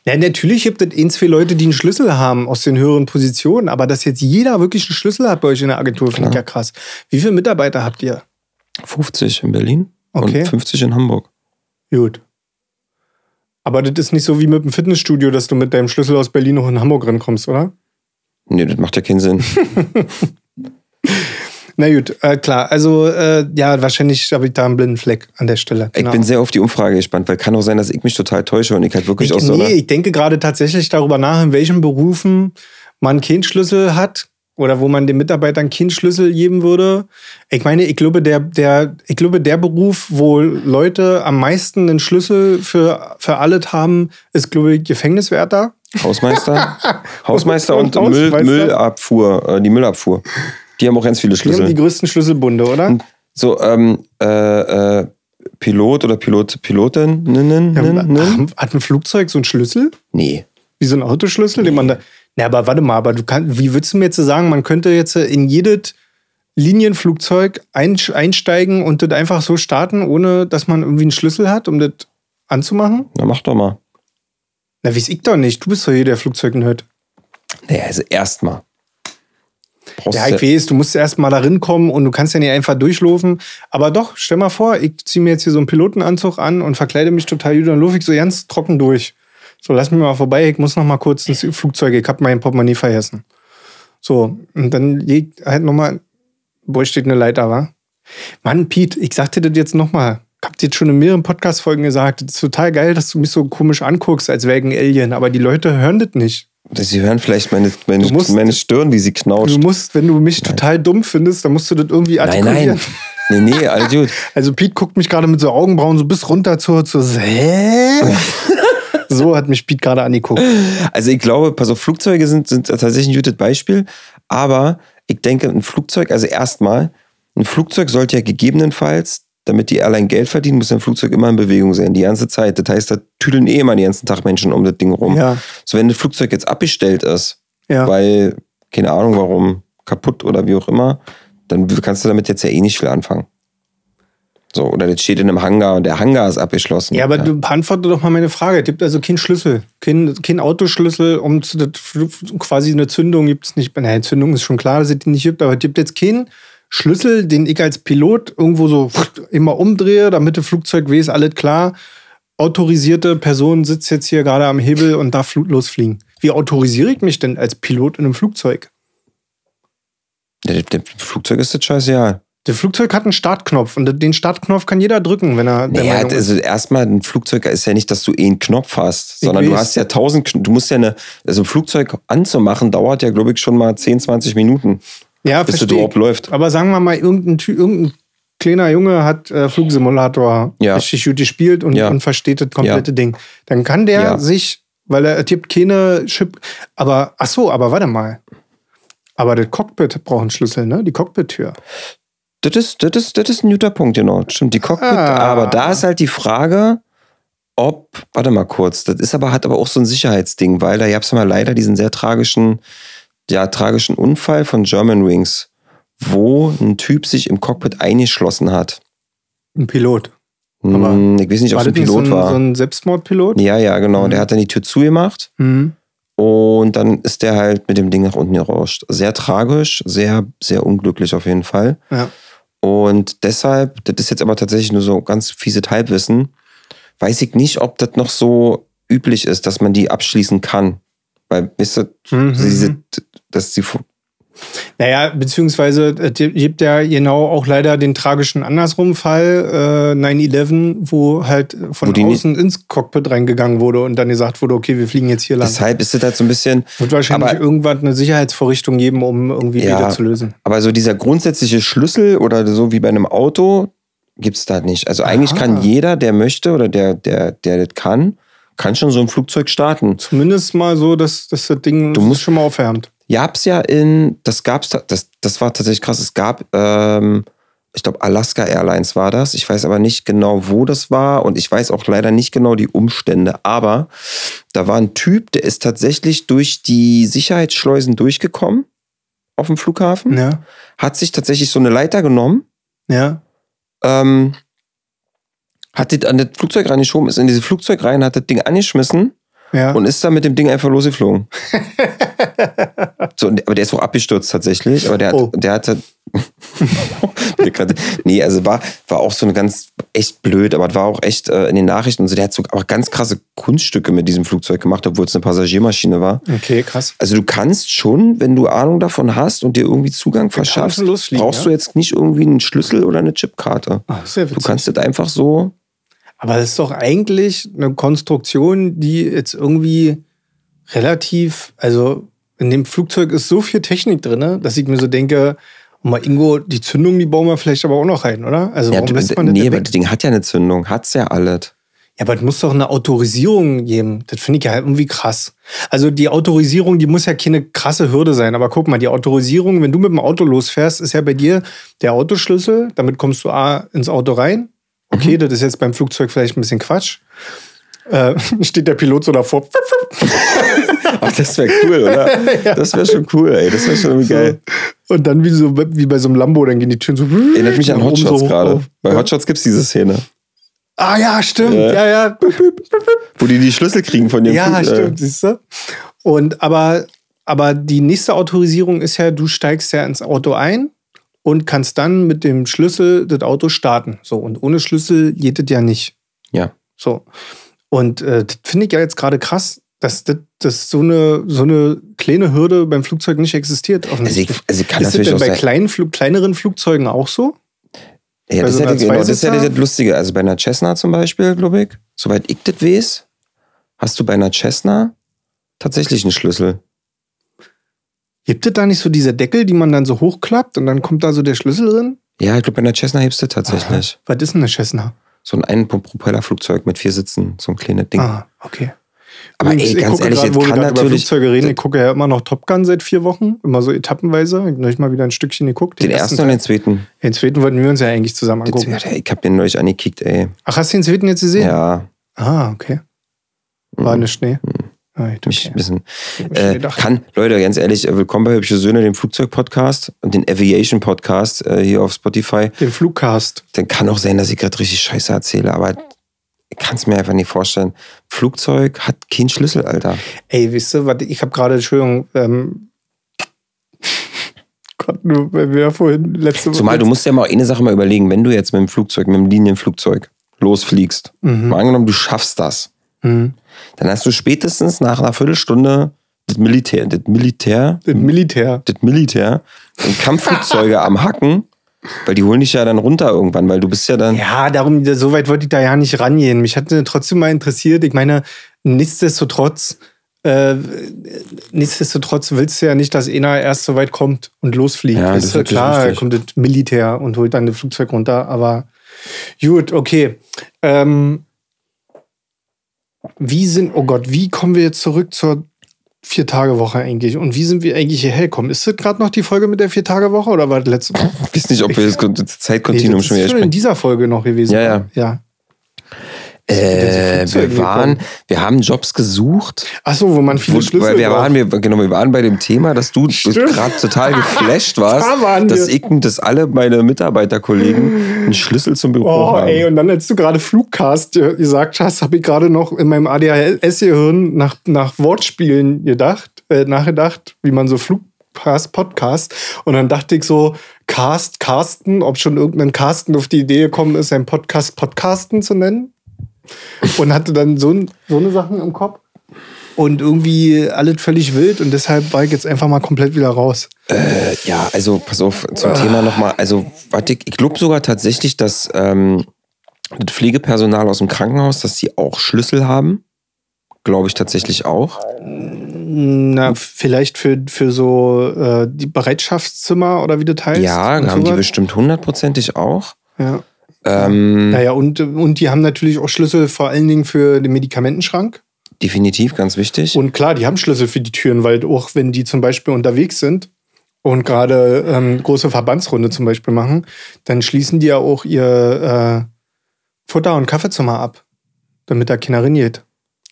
Ja, natürlich gibt es ein, zwei Leute, die einen Schlüssel haben aus den höheren Positionen, aber dass jetzt jeder wirklich einen Schlüssel hat bei euch in der Agentur, finde ich ja krass. Wie viele Mitarbeiter habt ihr? 50 in Berlin Okay. und 50 in Hamburg. Gut. Aber das ist nicht so wie mit dem Fitnessstudio, dass du mit deinem Schlüssel aus Berlin noch in Hamburg rankommst, oder? Nee, das macht ja keinen Sinn. Na gut, äh, klar. Also, äh, ja, wahrscheinlich habe ich da einen blinden Fleck an der Stelle. Ich Genau. bin sehr auf die Umfrage gespannt, weil kann auch sein, dass ich mich total täusche und ich halt wirklich Ich, aus so nee, ich denke gerade tatsächlich darüber nach, in welchen Berufen man keinen Schlüssel hat oder wo man den Mitarbeitern keinen Schlüssel geben würde. Ich meine, ich glaube, der, der, ich glaube, der Beruf, wo Leute am meisten einen Schlüssel für, für alles haben, ist, glaube ich, Gefängniswärter. Hausmeister? Hausmeister und, Und Müll, Hausmeister? Müllabfuhr, äh, die Müllabfuhr. Die haben auch ganz viele Die haben die Schlüssel. größten Schlüsselbunde, oder? So, ähm, äh, äh, Pilot oder Pilot, Pilotin? Ja, hat ein Flugzeug so einen Schlüssel? Nee. Wie so ein Autoschlüssel, den man da. Na, aber warte mal, aber du kannst, wie würdest du mir jetzt sagen, man könnte jetzt in jedes Linienflugzeug einsteigen und das einfach so starten, ohne dass man irgendwie einen Schlüssel hat, um das anzumachen? Na, mach doch mal. Na, weiß ich doch nicht. Du bist doch hier der Flugzeugnerd. Naja, also erstmal. Ja, ich weiß, du musst erst mal darin kommen und du kannst ja nicht einfach durchlaufen. Aber doch, stell mal vor, ich ziehe mir jetzt hier so einen Pilotenanzug an und verkleide mich total gut und laufe ich so ganz trocken durch. So, lass mich mal vorbei, ich muss noch mal kurz ins Flugzeug, ich habe mein Portemonnaie vergessen. So, und dann liegt halt noch mal, wo steht eine Leiter, wa? Mann, Pete, ich sag dir das jetzt noch mal. hab dir jetzt schon in mehreren Podcast-Folgen gesagt, es ist total geil, dass du mich so komisch anguckst, als wäre ich ein Alien, aber die Leute hören das nicht. Sie hören vielleicht meine, meine, musst- meine Stirn, wie sie knauscht. Du musst, wenn du mich total dumm findest, dann musst du das irgendwie nein, artikulieren. nein. Nee, nee, alles gut. Also Pete guckt mich gerade mit so Augenbrauen so bis runter zur, zur Hä? so hat mich Pete gerade angeguckt. Also ich glaube, pass auf, Flugzeuge sind, sind tatsächlich ein gutes Beispiel, aber ich denke, ein Flugzeug, also erstmal, ein Flugzeug sollte ja gegebenenfalls, damit die Airline Geld verdienen, muss ein Flugzeug immer in Bewegung sein, die ganze Zeit. Das heißt, da tüdeln eh immer den ganzen Tag Menschen um das Ding rum. Ja, So, wenn das Flugzeug jetzt abgestellt ist, ja. weil, keine Ahnung warum, kaputt oder wie auch immer, dann kannst du damit jetzt ja eh nicht viel anfangen. So, oder das steht in einem Hangar und der Hangar ist abgeschlossen. Ja, aber du beantworte doch mal meine Frage. Es gibt also keinen Schlüssel, kein, kein Autoschlüssel, um zu, quasi eine Zündung gibt es nicht. Nein, Zündung ist schon klar, dass es die nicht gibt, aber es gibt jetzt keinen Schlüssel, den ich als Pilot irgendwo so immer umdrehe, damit das Flugzeug weiß, alles klar. Autorisierte Person sitzt jetzt hier gerade am Hebel und darf fl- losfliegen. Wie autorisiere ich mich denn als Pilot in einem Flugzeug? Ja, dem Flugzeug ist das scheißegal. Der Flugzeug hat einen Startknopf und den Startknopf kann jeder drücken, wenn er der Naja, also erstmal ein Flugzeug ist ja nicht, dass du eh einen Knopf hast, sondern du weiß. hast ja tausend, du musst ja eine, also ein Flugzeug anzumachen, dauert ja, glaube ich, schon mal 10, 20 Minuten, Ja, bis verstehe. überhaupt läuft. Aber sagen wir mal, irgendein, irgendein kleiner Junge hat äh, Flugsimulator Ja. richtig gut gespielt und, Ja. und versteht das komplette Ja. Ding. Dann kann der sich, weil er gibt keine Chip, aber ach so, aber warte mal. Aber das Cockpit braucht einen Schlüssel, ne? Die Cockpit-Tür. Das ist, das ist, das ist ein guter Punkt, genau. Stimmt, die Cockpit. Ah. Aber da ist halt die Frage, ob, warte mal kurz, das ist aber, hat aber auch so ein Sicherheitsding, weil da gab es ja mal leider diesen sehr tragischen, ja, tragischen Unfall von Germanwings, wo ein Typ sich im Cockpit eingeschlossen hat. Ein Pilot. Aber ich weiß nicht, ob es ein nicht so Pilot ein, war. so ein Selbstmordpilot? Ja, ja, genau. Mhm. Der hat dann die Tür zugemacht Mhm. und dann ist der halt mit dem Ding nach unten gerauscht. Sehr tragisch, sehr, sehr unglücklich auf jeden Fall. Ja. Und deshalb, das ist jetzt aber tatsächlich nur so ganz fieses Halbwissen, weiß ich nicht, ob das noch so üblich ist, dass man die abschließen kann. Weil, wisst ihr, Mhm. diese, dass die, Naja, beziehungsweise es gibt ja genau auch leider den tragischen Andersrum-Fall, äh, 9-11, wo halt von Wo außen ins Cockpit reingegangen wurde und dann gesagt wurde, okay, wir fliegen jetzt hier lang. deshalb ist es halt so ein bisschen, Wird wahrscheinlich aber- irgendwann eine Sicherheitsvorrichtung geben, um irgendwie Ja. wieder zu lösen. aber so dieser grundsätzliche Schlüssel oder so wie bei einem Auto gibt's da nicht. Also eigentlich Aha. kann jeder, der möchte oder der, der, der das kann, kann schon so ein Flugzeug starten. Zumindest mal so, dass, dass das Ding Du musst- schon mal aufwärmt. Gab's ja in, das gab's, das, das war tatsächlich krass. Es gab, ähm, ich glaube, Alaska Airlines war das. Ich weiß aber nicht genau, wo das war und ich weiß auch leider nicht genau die Umstände. Aber da war ein Typ, der ist tatsächlich durch die Sicherheitsschleusen durchgekommen auf dem Flughafen, Ja, hat sich tatsächlich so eine Leiter genommen, ja. ähm, hat das an das Flugzeug reingeschoben, ist in dieses Flugzeug rein, hat das Ding angeschmissen Ja. und ist dann mit dem Ding einfach losgeflogen. so, aber der ist auch abgestürzt tatsächlich. Aber der hat, Oh. der hatte. Nee, also war, war auch so eine ganz echt blöd, aber es war auch echt äh, in den Nachrichten und so. Der hat so auch ganz krasse Kunststücke mit diesem Flugzeug gemacht, obwohl es eine Passagiermaschine war. okay, krass. Also du kannst schon, wenn du Ahnung davon hast und dir irgendwie Zugang verschaffst, brauchst ja? du jetzt nicht irgendwie einen Schlüssel oder eine Chipkarte. Ach, sehr Du witzig. kannst das einfach so. Aber das ist doch eigentlich eine Konstruktion, die jetzt irgendwie relativ, also in dem Flugzeug ist so viel Technik drin, dass ich mir so denke, mal Ingo, die Zündung, die bauen wir vielleicht aber auch noch rein, oder? Also Ja, warum du, lässt man das nee, das Ding hat ja eine Zündung, hat's ja alles. Ja, aber es muss doch eine Autorisierung geben. Das finde ich ja halt irgendwie krass. Also die Autorisierung, die muss ja keine krasse Hürde sein. Aber guck mal, die Autorisierung, wenn du mit dem Auto losfährst, ist ja bei dir der Autoschlüssel. Damit kommst du A ins Auto rein. Okay, das ist jetzt beim Flugzeug vielleicht ein bisschen Quatsch. Äh, steht der Pilot so davor. Ach, das wäre cool, oder? Das wäre schon cool, ey. Das wäre schon irgendwie geil. Und dann wie, so, wie bei so einem Lambo, dann gehen die Türen so. Erinnert mich an Hotshots so gerade. Bei Hotshots gibt's diese Szene, Ah ja, stimmt. Ja. Ja, ja. wo die die Schlüssel kriegen von dem Ja, Flug- äh, stimmt, siehst du? Und aber, aber die nächste Autorisierung ist ja, du steigst ja ins Auto ein und kannst dann mit dem Schlüssel das Auto starten. So, und ohne Schlüssel geht das ja nicht. Ja. So. Und äh, das finde ich ja jetzt gerade krass, dass, das, dass so, eine, so eine kleine Hürde beim Flugzeug nicht existiert. Also ich, also ich kann ist das denn bei kleinen, Flug, kleineren Flugzeugen auch so? Ja, das, so ist ja, die- genau, das ist ja das Lustige. Also bei einer Cessna zum Beispiel, glaube ich, soweit ich das weiß, hast du bei einer Cessna tatsächlich einen Schlüssel. Gibt es da nicht so diese Deckel, die man dann so hochklappt und dann kommt da so der Schlüssel drin? Ja, ich glaube, bei einer Cessna hebst du tatsächlich. Was ist denn eine Cessna? So ein Einpropellerflugzeug mit vier Sitzen, so ein kleines Ding. Ah, okay. Aber ey, ich ganz gucke ehrlich, grad, jetzt kann natürlich Flugzeuge reden. Ich gucke ja immer noch Top Gun seit vier Wochen, immer so etappenweise. Ich habe neulich mal wieder ein Stückchen geguckt. den ersten und den zweiten. Den zweiten wollten wir uns ja eigentlich zusammen Den angucken. zweiten, Ich habe den neulich angekickt, ey. Ach, hast du den zweiten jetzt gesehen? Ja, Ah, okay. War Mhm. eine Schnee. Ah, ich mich okay. ein bisschen. Ich mir schon Äh, kann, Leute, ganz ehrlich, äh, willkommen bei Hübsche Söhne, dem Flugzeug-Podcast und den Aviation-Podcast äh, hier auf Spotify. Den Flugcast. Dann kann auch sein, dass ich gerade richtig Scheiße erzähle, aber ich kann es mir einfach nicht vorstellen. Flugzeug hat keinen Schlüssel, Alter. Ey, wisst ihr, was, ich habe gerade, Entschuldigung, ähm, Gott, nur, wir vorhin letzte Zumal du musst ja mal eine Sache mal überlegen, wenn du jetzt mit dem Flugzeug, mit dem Linienflugzeug losfliegst, Mhm. mal angenommen, du schaffst das, Mhm. Dann hast du spätestens nach einer Viertelstunde das Militär, das Militär, Das Militär. das Militär und Kampfflugzeuge am Hacken, weil die holen dich ja dann runter irgendwann, weil du bist ja dann. Ja, darum, so weit wollte ich da ja nicht rangehen. Mich hatte trotzdem mal interessiert. Ich meine, nichtsdestotrotz, äh, nichtsdestotrotz willst du ja nicht, dass einer erst so weit kommt und losfliegt. Ja, das ist ja klar, richtig. kommt das Militär und holt dann das Flugzeug runter. Aber gut, okay. Ähm, wie sind, oh Gott, wie kommen wir jetzt zurück zur Vier-Tage-Woche eigentlich? Und wie sind wir eigentlich hierher gekommen? Ist das gerade noch die Folge mit der Vier-Tage-Woche oder war das letzte Mal? Ich weiß nicht, ob wir das, das Zeitkontinuum das schon ist wieder schon in sprechen. dieser Folge noch gewesen. Ja, ja. ja. Äh, wir waren, gekommen? wir haben Jobs gesucht. Ach so, wo man viele Wo, Schlüssel weil wir braucht. waren, wir, genau, wir waren bei dem Thema, dass du gerade total geflasht warst, Da dass ich dass alle meine Mitarbeiterkollegen einen Schlüssel zum Büro Oh, haben. ey, und dann, als du gerade Flugcast äh, gesagt hast, habe ich gerade noch in meinem ADHS-Gehirn nach, nach Wortspielen gedacht, äh, nachgedacht, wie man so Flugcast, Podcast. Und dann dachte ich so, Cast, Carsten, ob schon irgendein Carsten auf die Idee gekommen ist, einen Podcast Podcasten zu nennen. Und hatte dann so, so eine Sachen im Kopf. Und irgendwie alles völlig wild und deshalb war ich jetzt einfach mal komplett wieder raus. Äh, ja, also pass auf, zum Thema nochmal. Also, warte, ich, ich glaube sogar tatsächlich, dass ähm, das Pflegepersonal aus dem Krankenhaus, dass die auch Schlüssel haben. Glaube ich tatsächlich auch. Na, vielleicht für, für so äh, die Bereitschaftszimmer oder wie das heißt. ja, haben die sowas. bestimmt hundertprozentig auch. Ja. Ähm, Naja, und, und die haben natürlich auch Schlüssel vor allen Dingen für den Medikamentenschrank. Definitiv, ganz wichtig. Und klar, die haben Schlüssel für die Türen, weil auch wenn die zum Beispiel unterwegs sind und gerade ähm, große Verbandsrunde zum Beispiel machen, dann schließen die ja auch ihr äh, Futter- und Kaffeezimmer ab, damit da keiner reingeht.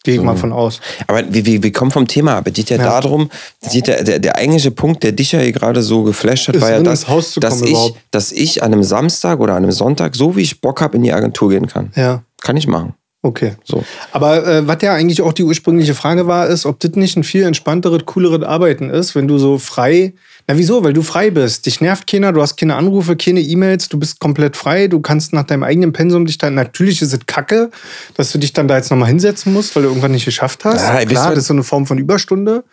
Gehe ich So. mal von aus. Aber wir, wir, kommen vom Thema ab. Es geht ja, Ja. darum, der, der, der eigentliche Punkt, der dich ja hier gerade so geflasht hat, Ist war ja das, dass, kommen ich, überhaupt. dass ich an einem Samstag oder an einem Sonntag, so wie ich Bock habe, in die Agentur gehen kann. Ja, Kann ich machen. okay. So. Aber äh, was ja eigentlich auch die ursprüngliche Frage war, ist, ob das nicht ein viel entspannteres, cooleres Arbeiten ist, wenn du so frei. Na wieso? Weil du frei bist. Dich nervt keiner, du hast keine Anrufe, keine E-Mails, du bist komplett frei, du kannst nach deinem eigenen Pensum dich dann. Natürlich ist es kacke, dass du dich dann da jetzt nochmal hinsetzen musst, weil du irgendwann nicht geschafft hast. Ja, Klar, das ist so eine Form von Überstunde.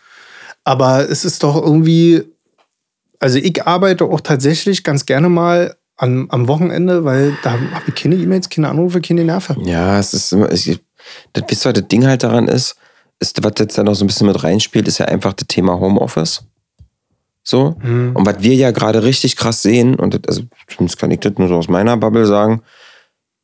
Aber es ist doch irgendwie. Also ich arbeite auch tatsächlich ganz gerne mal am, am Wochenende, weil da habe ich keine E-Mails, keine Anrufe, keine Nerven. Ja, es ist immer, ich, das, wisst ihr, was das Ding halt daran ist, ist, was jetzt da noch so ein bisschen mit reinspielt, ist ja einfach das Thema Homeoffice. So. Mhm. Und was wir ja gerade richtig krass sehen, und das, also, zumindest kann ich das nur so aus meiner Bubble sagen,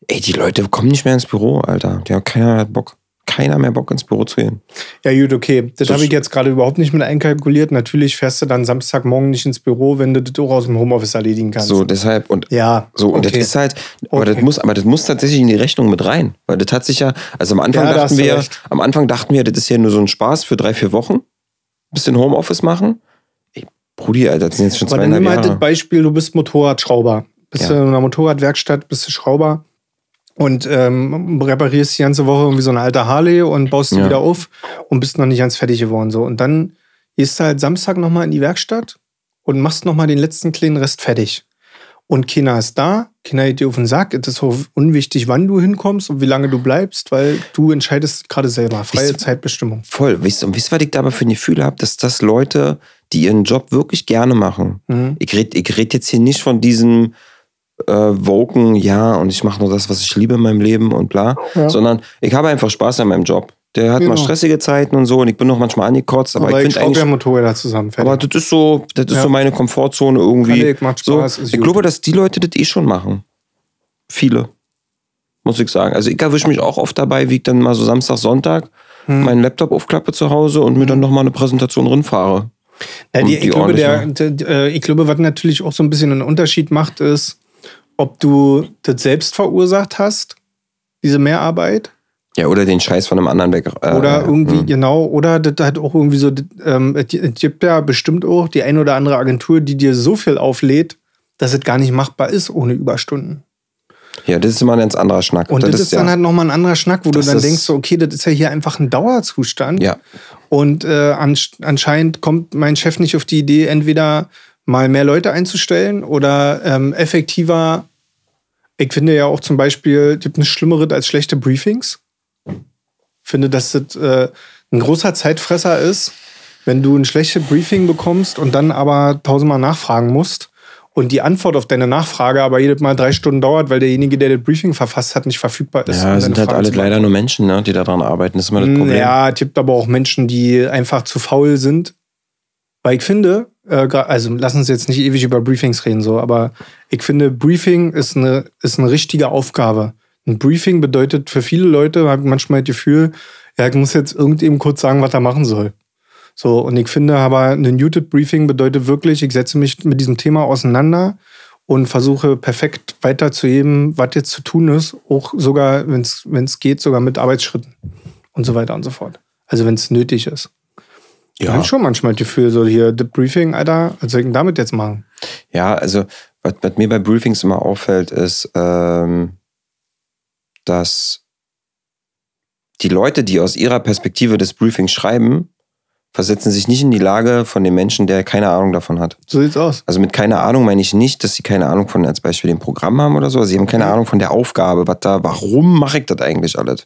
ey, die Leute kommen nicht mehr ins Büro, Alter. Die haben keiner hat Bock. Keiner mehr Bock ins Büro zu gehen. Ja, gut, okay. Das So habe ich jetzt gerade überhaupt nicht mit einkalkuliert. Natürlich fährst du dann Samstagmorgen nicht ins Büro, wenn du das auch aus dem Homeoffice erledigen kannst. So, deshalb, und ja, So, und okay. das ist halt, aber, Okay. das muss, aber das muss tatsächlich in die Rechnung mit rein. Weil das hat sich ja, also am Anfang Ja, dachten wir, recht. am Anfang dachten wir, das ist ja nur so ein Spaß für drei, vier Wochen. Bisschen Homeoffice machen. Brudi, Alter, das sind jetzt schon Aber dann nimm halt das Jahre. Beispiel, du bist Motorradschrauber. Bist Ja. du in einer Motorradwerkstatt, bist du Schrauber und ähm, reparierst die ganze Woche irgendwie so eine alte Harley und baust sie Ja. wieder auf und bist noch nicht ganz fertig geworden. So. Und dann gehst du halt Samstag nochmal in die Werkstatt und machst nochmal den letzten kleinen Rest fertig. Und keiner ist da, keiner geht dir auf den Sack. Es ist auch unwichtig, wann du hinkommst und wie lange du bleibst, weil du entscheidest gerade selber. Freie Wisst- Zeitbestimmung. Voll. Wisst ihr, und wisst ihr, was ich da aber für ein Gefühl habe, dass das Leute, die ihren Job wirklich gerne machen. Mhm. Ich rede ich red jetzt hier nicht von diesem äh, woken, ja, und ich mache nur das, was ich liebe in meinem Leben und bla, Ja. sondern ich habe einfach Spaß an meinem Job. Der hat Genau. mal stressige Zeiten und so und ich bin noch manchmal angekotzt, aber, Aber ich ich finde eigentlich, Motorräder zusammen. Fertig. aber das ist so, das ist Ja. so meine Komfortzone irgendwie. So, Spaß, ist ich gut. glaube, dass die Leute das eh schon machen. Viele. Muss ich sagen. Also ich erwische mich auch oft dabei, wie ich dann mal so Samstag, Sonntag Hm. meinen Laptop aufklappe zu Hause und mir dann nochmal eine Präsentation rinfahre. Ja, die, ich, glaube, der, der, äh, ich glaube, was natürlich auch so ein bisschen einen Unterschied macht, ist, ob du das selbst verursacht hast, diese Mehrarbeit, Ja, oder den Scheiß von einem anderen weg. Äh, oder irgendwie, hm. genau, oder das hat auch irgendwie so, das, ähm, es gibt ja bestimmt auch die eine oder andere Agentur, die dir so viel auflädt, dass es gar nicht machbar ist ohne Überstunden. Ja, das ist immer ein ganz anderer Schnack. Und das, ist dann ja, halt nochmal ein anderer Schnack, wo du Das dann denkst, so, okay, das ist ja hier einfach ein Dauerzustand. Ja, Und äh, ansch- anscheinend kommt mein Chef nicht auf die Idee, entweder mal mehr Leute einzustellen oder ähm, effektiver. Ich finde ja auch zum Beispiel, es gibt nichts Schlimmeres als schlechte Briefings. Finde, dass das äh, ein großer Zeitfresser ist, wenn du ein schlechtes Briefing bekommst und dann aber tausendmal nachfragen musst und die Antwort auf deine Nachfrage aber jedes Mal drei Stunden dauert, weil derjenige, der das Briefing verfasst hat, nicht verfügbar ist. ja sind halt Fragen alle leider nur Menschen, ne, die daran arbeiten. Das ist immer das Problem. ja, es gibt aber auch Menschen, die einfach zu faul sind. Weil ich finde, äh, also lass uns jetzt nicht ewig über Briefings reden, so, aber ich finde, Briefing ist eine, ist eine richtige Aufgabe. Ein Briefing bedeutet für viele Leute, habe ich manchmal das Gefühl, ja, ich muss jetzt irgendjemandem kurz sagen, was er machen soll. So, und ich finde aber, ein Muted Briefing bedeutet wirklich, ich setze mich mit diesem Thema auseinander und versuche perfekt weiterzugeben, was jetzt zu tun ist, auch sogar, wenn es geht, sogar mit Arbeitsschritten und so weiter und so fort. Also wenn es nötig ist. Ja. Ich habe schon manchmal das Gefühl, so hier, das Briefing, Alter, was soll ich denn damit jetzt machen? Ja, also was, was mir bei Briefings immer auffällt, ist, ähm, dass die Leute, die aus ihrer Perspektive des Briefings schreiben, versetzen sich nicht in die Lage von dem Menschen, der keine Ahnung davon hat. So sieht's aus. Also mit keine Ahnung meine ich nicht, dass sie keine Ahnung von als Beispiel dem Programm haben oder so. Sie haben keine Ahnung von der Aufgabe, was da, warum mache ich das eigentlich alles?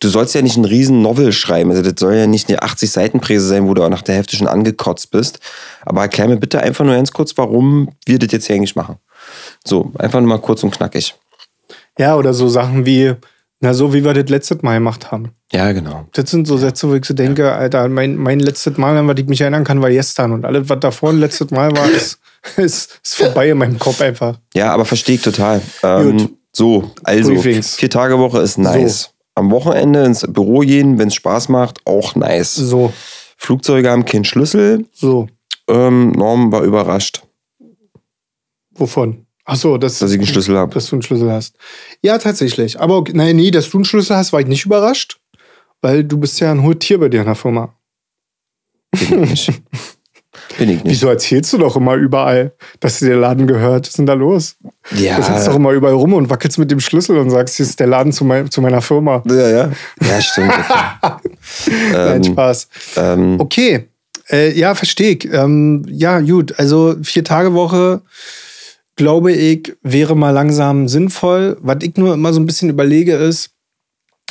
Du sollst ja nicht einen riesen Novel schreiben. Also das soll ja nicht eine 80 Seiten Präse sein, wo du auch nach der Hälfte schon angekotzt bist. Aber erklär mir bitte einfach nur ganz kurz, warum wir das jetzt hier eigentlich machen. So, einfach nur mal kurz und knackig. Ja, oder so Sachen wie, na, so wie wir das letztes Mal gemacht haben. Ja, genau. Das sind so Sätze, wo ich so denke, Alter, mein, mein letztes Mal, an was ich mich erinnern kann, war gestern. Und alles, was davor ein letztes Mal war, ist, ist, ist vorbei in meinem Kopf einfach. Ja, aber verstehe ich total. Ähm, so, also, Briefings. vier Tage Woche ist nice. Am Wochenende ins Büro gehen, wenn es Spaß macht, auch nice. So, Flugzeuge haben keinen Schlüssel. so. Ähm, Norm war überrascht, Wovon? Ach so, das, dass ich einen Schlüssel habe. dass du einen Schlüssel hast. Ja, tatsächlich. Aber okay, nein, nee, dass du einen Schlüssel hast, war ich nicht überrascht. Weil du bist ja ein hohes Tier bei dir in der Firma. Bin ich nicht. Bin ich nicht. Wieso erzählst du doch immer überall, dass dir der Laden gehört? Was ist denn da los? Ja, Du sitzt doch immer überall rum und wackelst mit dem Schlüssel und sagst, hier ist der Laden zu, mein, zu meiner Firma. ja, ja. Ja, stimmt. Okay. Nein, ähm, Spaß. ähm, Okay, äh, ja, verstehe ich. Ähm, ja, gut, also vier Tage Woche, glaube ich, wäre mal langsam sinnvoll. Was ich nur immer so ein bisschen überlege, ist,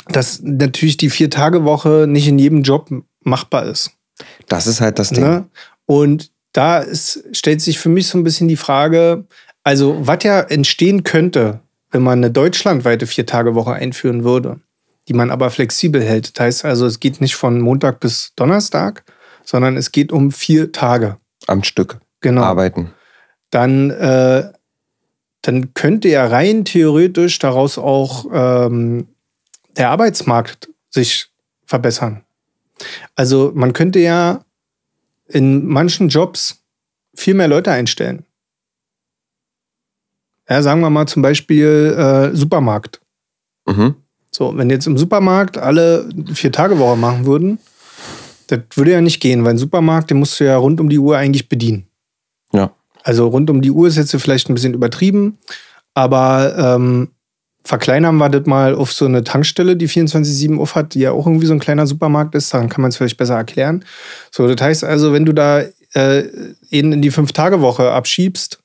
dass natürlich die vier Tage Woche nicht in jedem Job machbar ist. das ist halt das Ding. Ne? Und da ist, stellt sich für mich so ein bisschen die Frage, also was ja entstehen könnte, wenn man eine deutschlandweite Vier-Tage-Woche einführen würde, die man aber flexibel hält. Das heißt also, es geht nicht von Montag bis Donnerstag, sondern es geht um vier Tage. Am Stück Genau. arbeiten. Dann, äh, dann könnte ja rein theoretisch daraus auch ähm, der Arbeitsmarkt sich verbessern. Also man könnte ja in manchen Jobs viel mehr Leute einstellen. Ja, sagen wir mal zum Beispiel äh, Supermarkt. Mhm. So, wenn jetzt im Supermarkt alle vier Tage Woche machen würden, das würde ja nicht gehen, weil ein Supermarkt, den musst du ja rund um die Uhr eigentlich bedienen. Ja. Also rund um die Uhr ist jetzt vielleicht ein bisschen übertrieben, aber ähm, verkleinern wir das mal auf so eine Tankstelle, die 24-7 auf hat, die ja auch irgendwie so ein kleiner Supermarkt ist, dann kann man es vielleicht besser erklären. So, das heißt also, wenn du da äh, ihn in die Fünf-Tage-Woche abschiebst,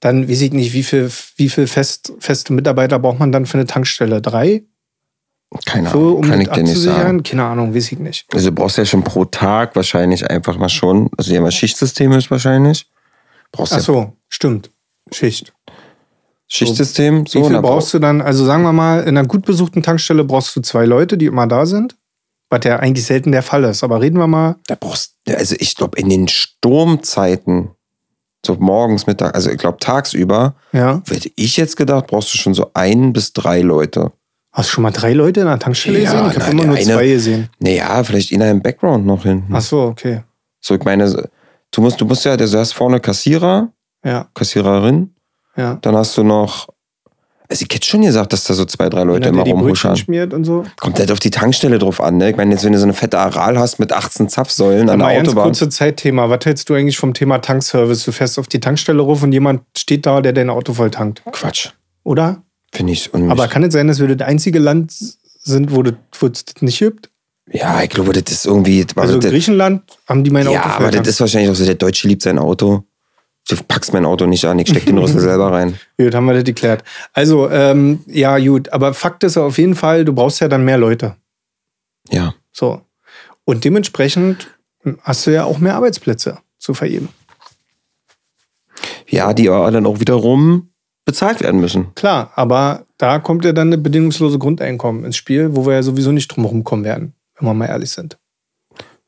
dann weiß ich nicht, wie viel, wie viel fest, feste Mitarbeiter braucht man dann für eine Tankstelle? Drei? Keine So, Ahnung. um Kann ich dir nicht sagen. Keine Ahnung, weiß ich nicht. Also du brauchst ja schon pro Tag wahrscheinlich einfach mal schon. Also die haben ja Schichtsystem höchstwahrscheinlich. Brauchst Ach ja so, stimmt. Schicht. Schichtsystem. So, Wie viel brauchst du dann? Also sagen wir mal, in einer gut besuchten Tankstelle brauchst du zwei Leute, die immer da sind. Was ja eigentlich selten der Fall ist. Aber reden wir mal. Da brauchst also ich glaube, in den Sturmzeiten, so morgens, Mittag, also ich glaube tagsüber, Ja. hätte ich jetzt gedacht, brauchst du schon so ein bis drei Leute. Hast du schon mal drei Leute in einer Tankstelle Ja, gesehen? Ich habe immer nur eine- zwei gesehen. Naja, vielleicht einer im Background noch hinten. Ach so, okay. So, ich meine, du musst, du musst ja, du hast vorne Kassierer, Ja, Kassiererin, ja. dann hast du noch, also ich hätte schon gesagt, dass da so zwei, drei Leute immer rumhuschern. schmiert und so. Kommt halt auf die Tankstelle drauf an, ne? Ich meine, jetzt, wenn du so eine fette Aral hast mit 18 Zapfsäulen an der ganz Autobahn. kurze Zeitthema. Was hältst du eigentlich vom Thema Tankservice? Du fährst auf die Tankstelle ruf und jemand steht da, der dein Auto voll tankt. Quatsch. Oder? Finde ich unmöglich. Aber kann es sein, dass wir das einzige Land sind, wo das, es das nicht gibt? Ja, ich glaube, das ist irgendwie. Also das, Griechenland haben die mein Auto ja, aber das ist wahrscheinlich auch so, der Deutsche liebt sein Auto. Du packst mein Auto nicht an, ich steck den Rüssel selber rein. Gut, haben wir das geklärt. Also, ähm, ja, gut. Aber Fakt ist auf jeden Fall, du brauchst ja dann mehr Leute. Ja. So. Und dementsprechend hast du ja auch mehr Arbeitsplätze zu vergeben. Ja, die aber dann auch wiederum bezahlt werden müssen. Klar, aber da kommt ja dann eine bedingungslose Grundeinkommen ins Spiel, wo wir ja sowieso nicht drum herum kommen werden, wenn wir mal ehrlich sind.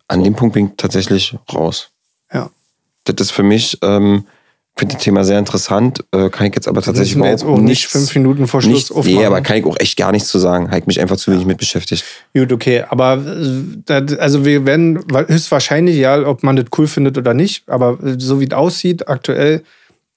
An dem Punkt bin ich tatsächlich raus. Ja. Das ist für mich, ähm, ich finde das Thema sehr interessant, äh, kann ich jetzt aber tatsächlich wir jetzt auch überhaupt nicht nichts- fünf Minuten vor Schluss Nicht, aufmachen. nee, aber kann ich auch echt gar nichts zu sagen. Habe ich mich einfach zu wenig mit beschäftigt. Gut, okay. Aber äh, das, also wir werden wa- höchstwahrscheinlich, ja, ob man das cool findet oder nicht, aber so wie es aussieht, aktuell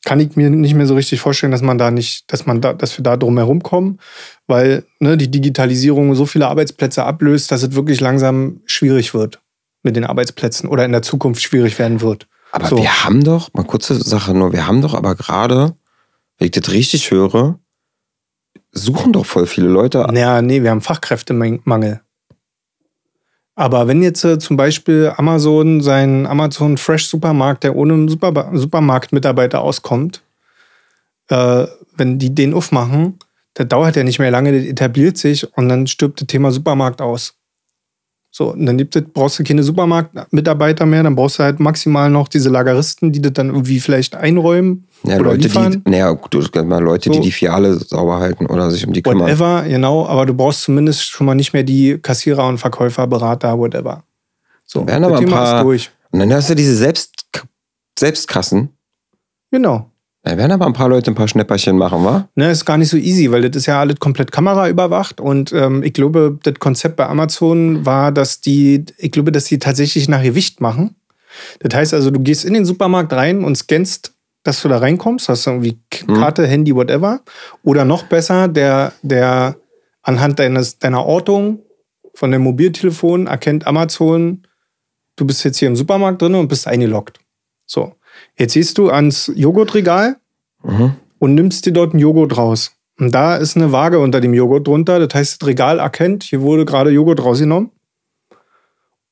kann ich mir nicht mehr so richtig vorstellen, dass man da nicht, dass man da, dass wir da drum herum kommen, weil ne, die Digitalisierung so viele Arbeitsplätze ablöst, dass es wirklich langsam schwierig wird mit den Arbeitsplätzen oder in der Zukunft schwierig werden wird. Aber So. wir haben doch, mal kurze Sache nur, wir haben doch aber gerade, wenn ich das richtig höre, suchen doch voll viele Leute. Naja, nee, wir haben Fachkräftemangel. Aber wenn jetzt äh, zum Beispiel Amazon seinen Amazon Fresh Supermarkt, der ohne einen Super Supermarktmitarbeiter auskommt, äh, wenn die den aufmachen, das dauert ja nicht mehr lange, das etabliert sich und dann stirbt das Thema Supermarkt aus. So, und dann gibt es, brauchst du keine Supermarktmitarbeiter mehr, dann brauchst du halt maximal noch diese Lageristen, die das dann irgendwie vielleicht einräumen Ja, oder Leute, liefern. die, naja, du, mal Leute, die So. die Fiale sauber halten oder sich um die kümmern. Whatever, genau, aber du brauchst zumindest schon mal nicht mehr die Kassierer und Verkäufer, Berater, whatever. So, Werden aber ein paar- durch. Und dann hast du diese Selbst, Selbstkassen. Genau. Da werden aber ein paar Leute ein paar Schnäpperchen machen, wa? Ne, ist gar nicht so easy, weil das ist ja alles komplett kameraüberwacht und ähm, ich glaube, das Konzept bei Amazon war, dass die, ich glaube, dass die tatsächlich nach Gewicht machen. Das heißt also, du gehst in den Supermarkt rein und scannst, dass du da reinkommst, hast irgendwie Mhm. Karte, Handy, whatever. Oder noch besser, der, der anhand deines, deiner Ortung von dem Mobiltelefon erkennt Amazon, du bist jetzt hier im Supermarkt drin und bist eingeloggt. So. Jetzt gehst du ans Joghurtregal Mhm. und nimmst dir dort einen Joghurt raus. Und da ist eine Waage unter dem Joghurt drunter. Das heißt, das Regal erkennt, hier wurde gerade Joghurt rausgenommen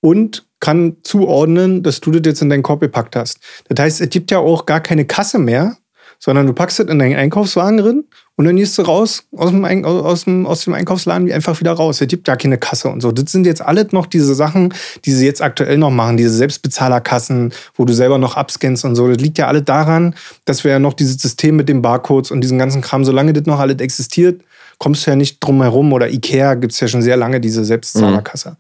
und kann zuordnen, dass du das jetzt in deinen Korb gepackt hast. Das heißt, es gibt ja auch gar keine Kasse mehr, sondern du packst das in deinen Einkaufswagen drin und dann gehst du raus aus dem, Ein aus dem, aus dem Einkaufsladen wie einfach wieder raus. Es gibt gar keine Kasse und so. Das sind jetzt alles noch diese Sachen, die sie jetzt aktuell noch machen, diese Selbstbezahlerkassen, wo du selber noch abscannst und so. Das liegt ja alle daran, dass wir ja noch dieses System mit den Barcodes und diesem ganzen Kram, solange das noch alles existiert, kommst du ja nicht drum herum. Oder Ikea gibt es ja schon sehr lange diese Selbstzahlerkasse.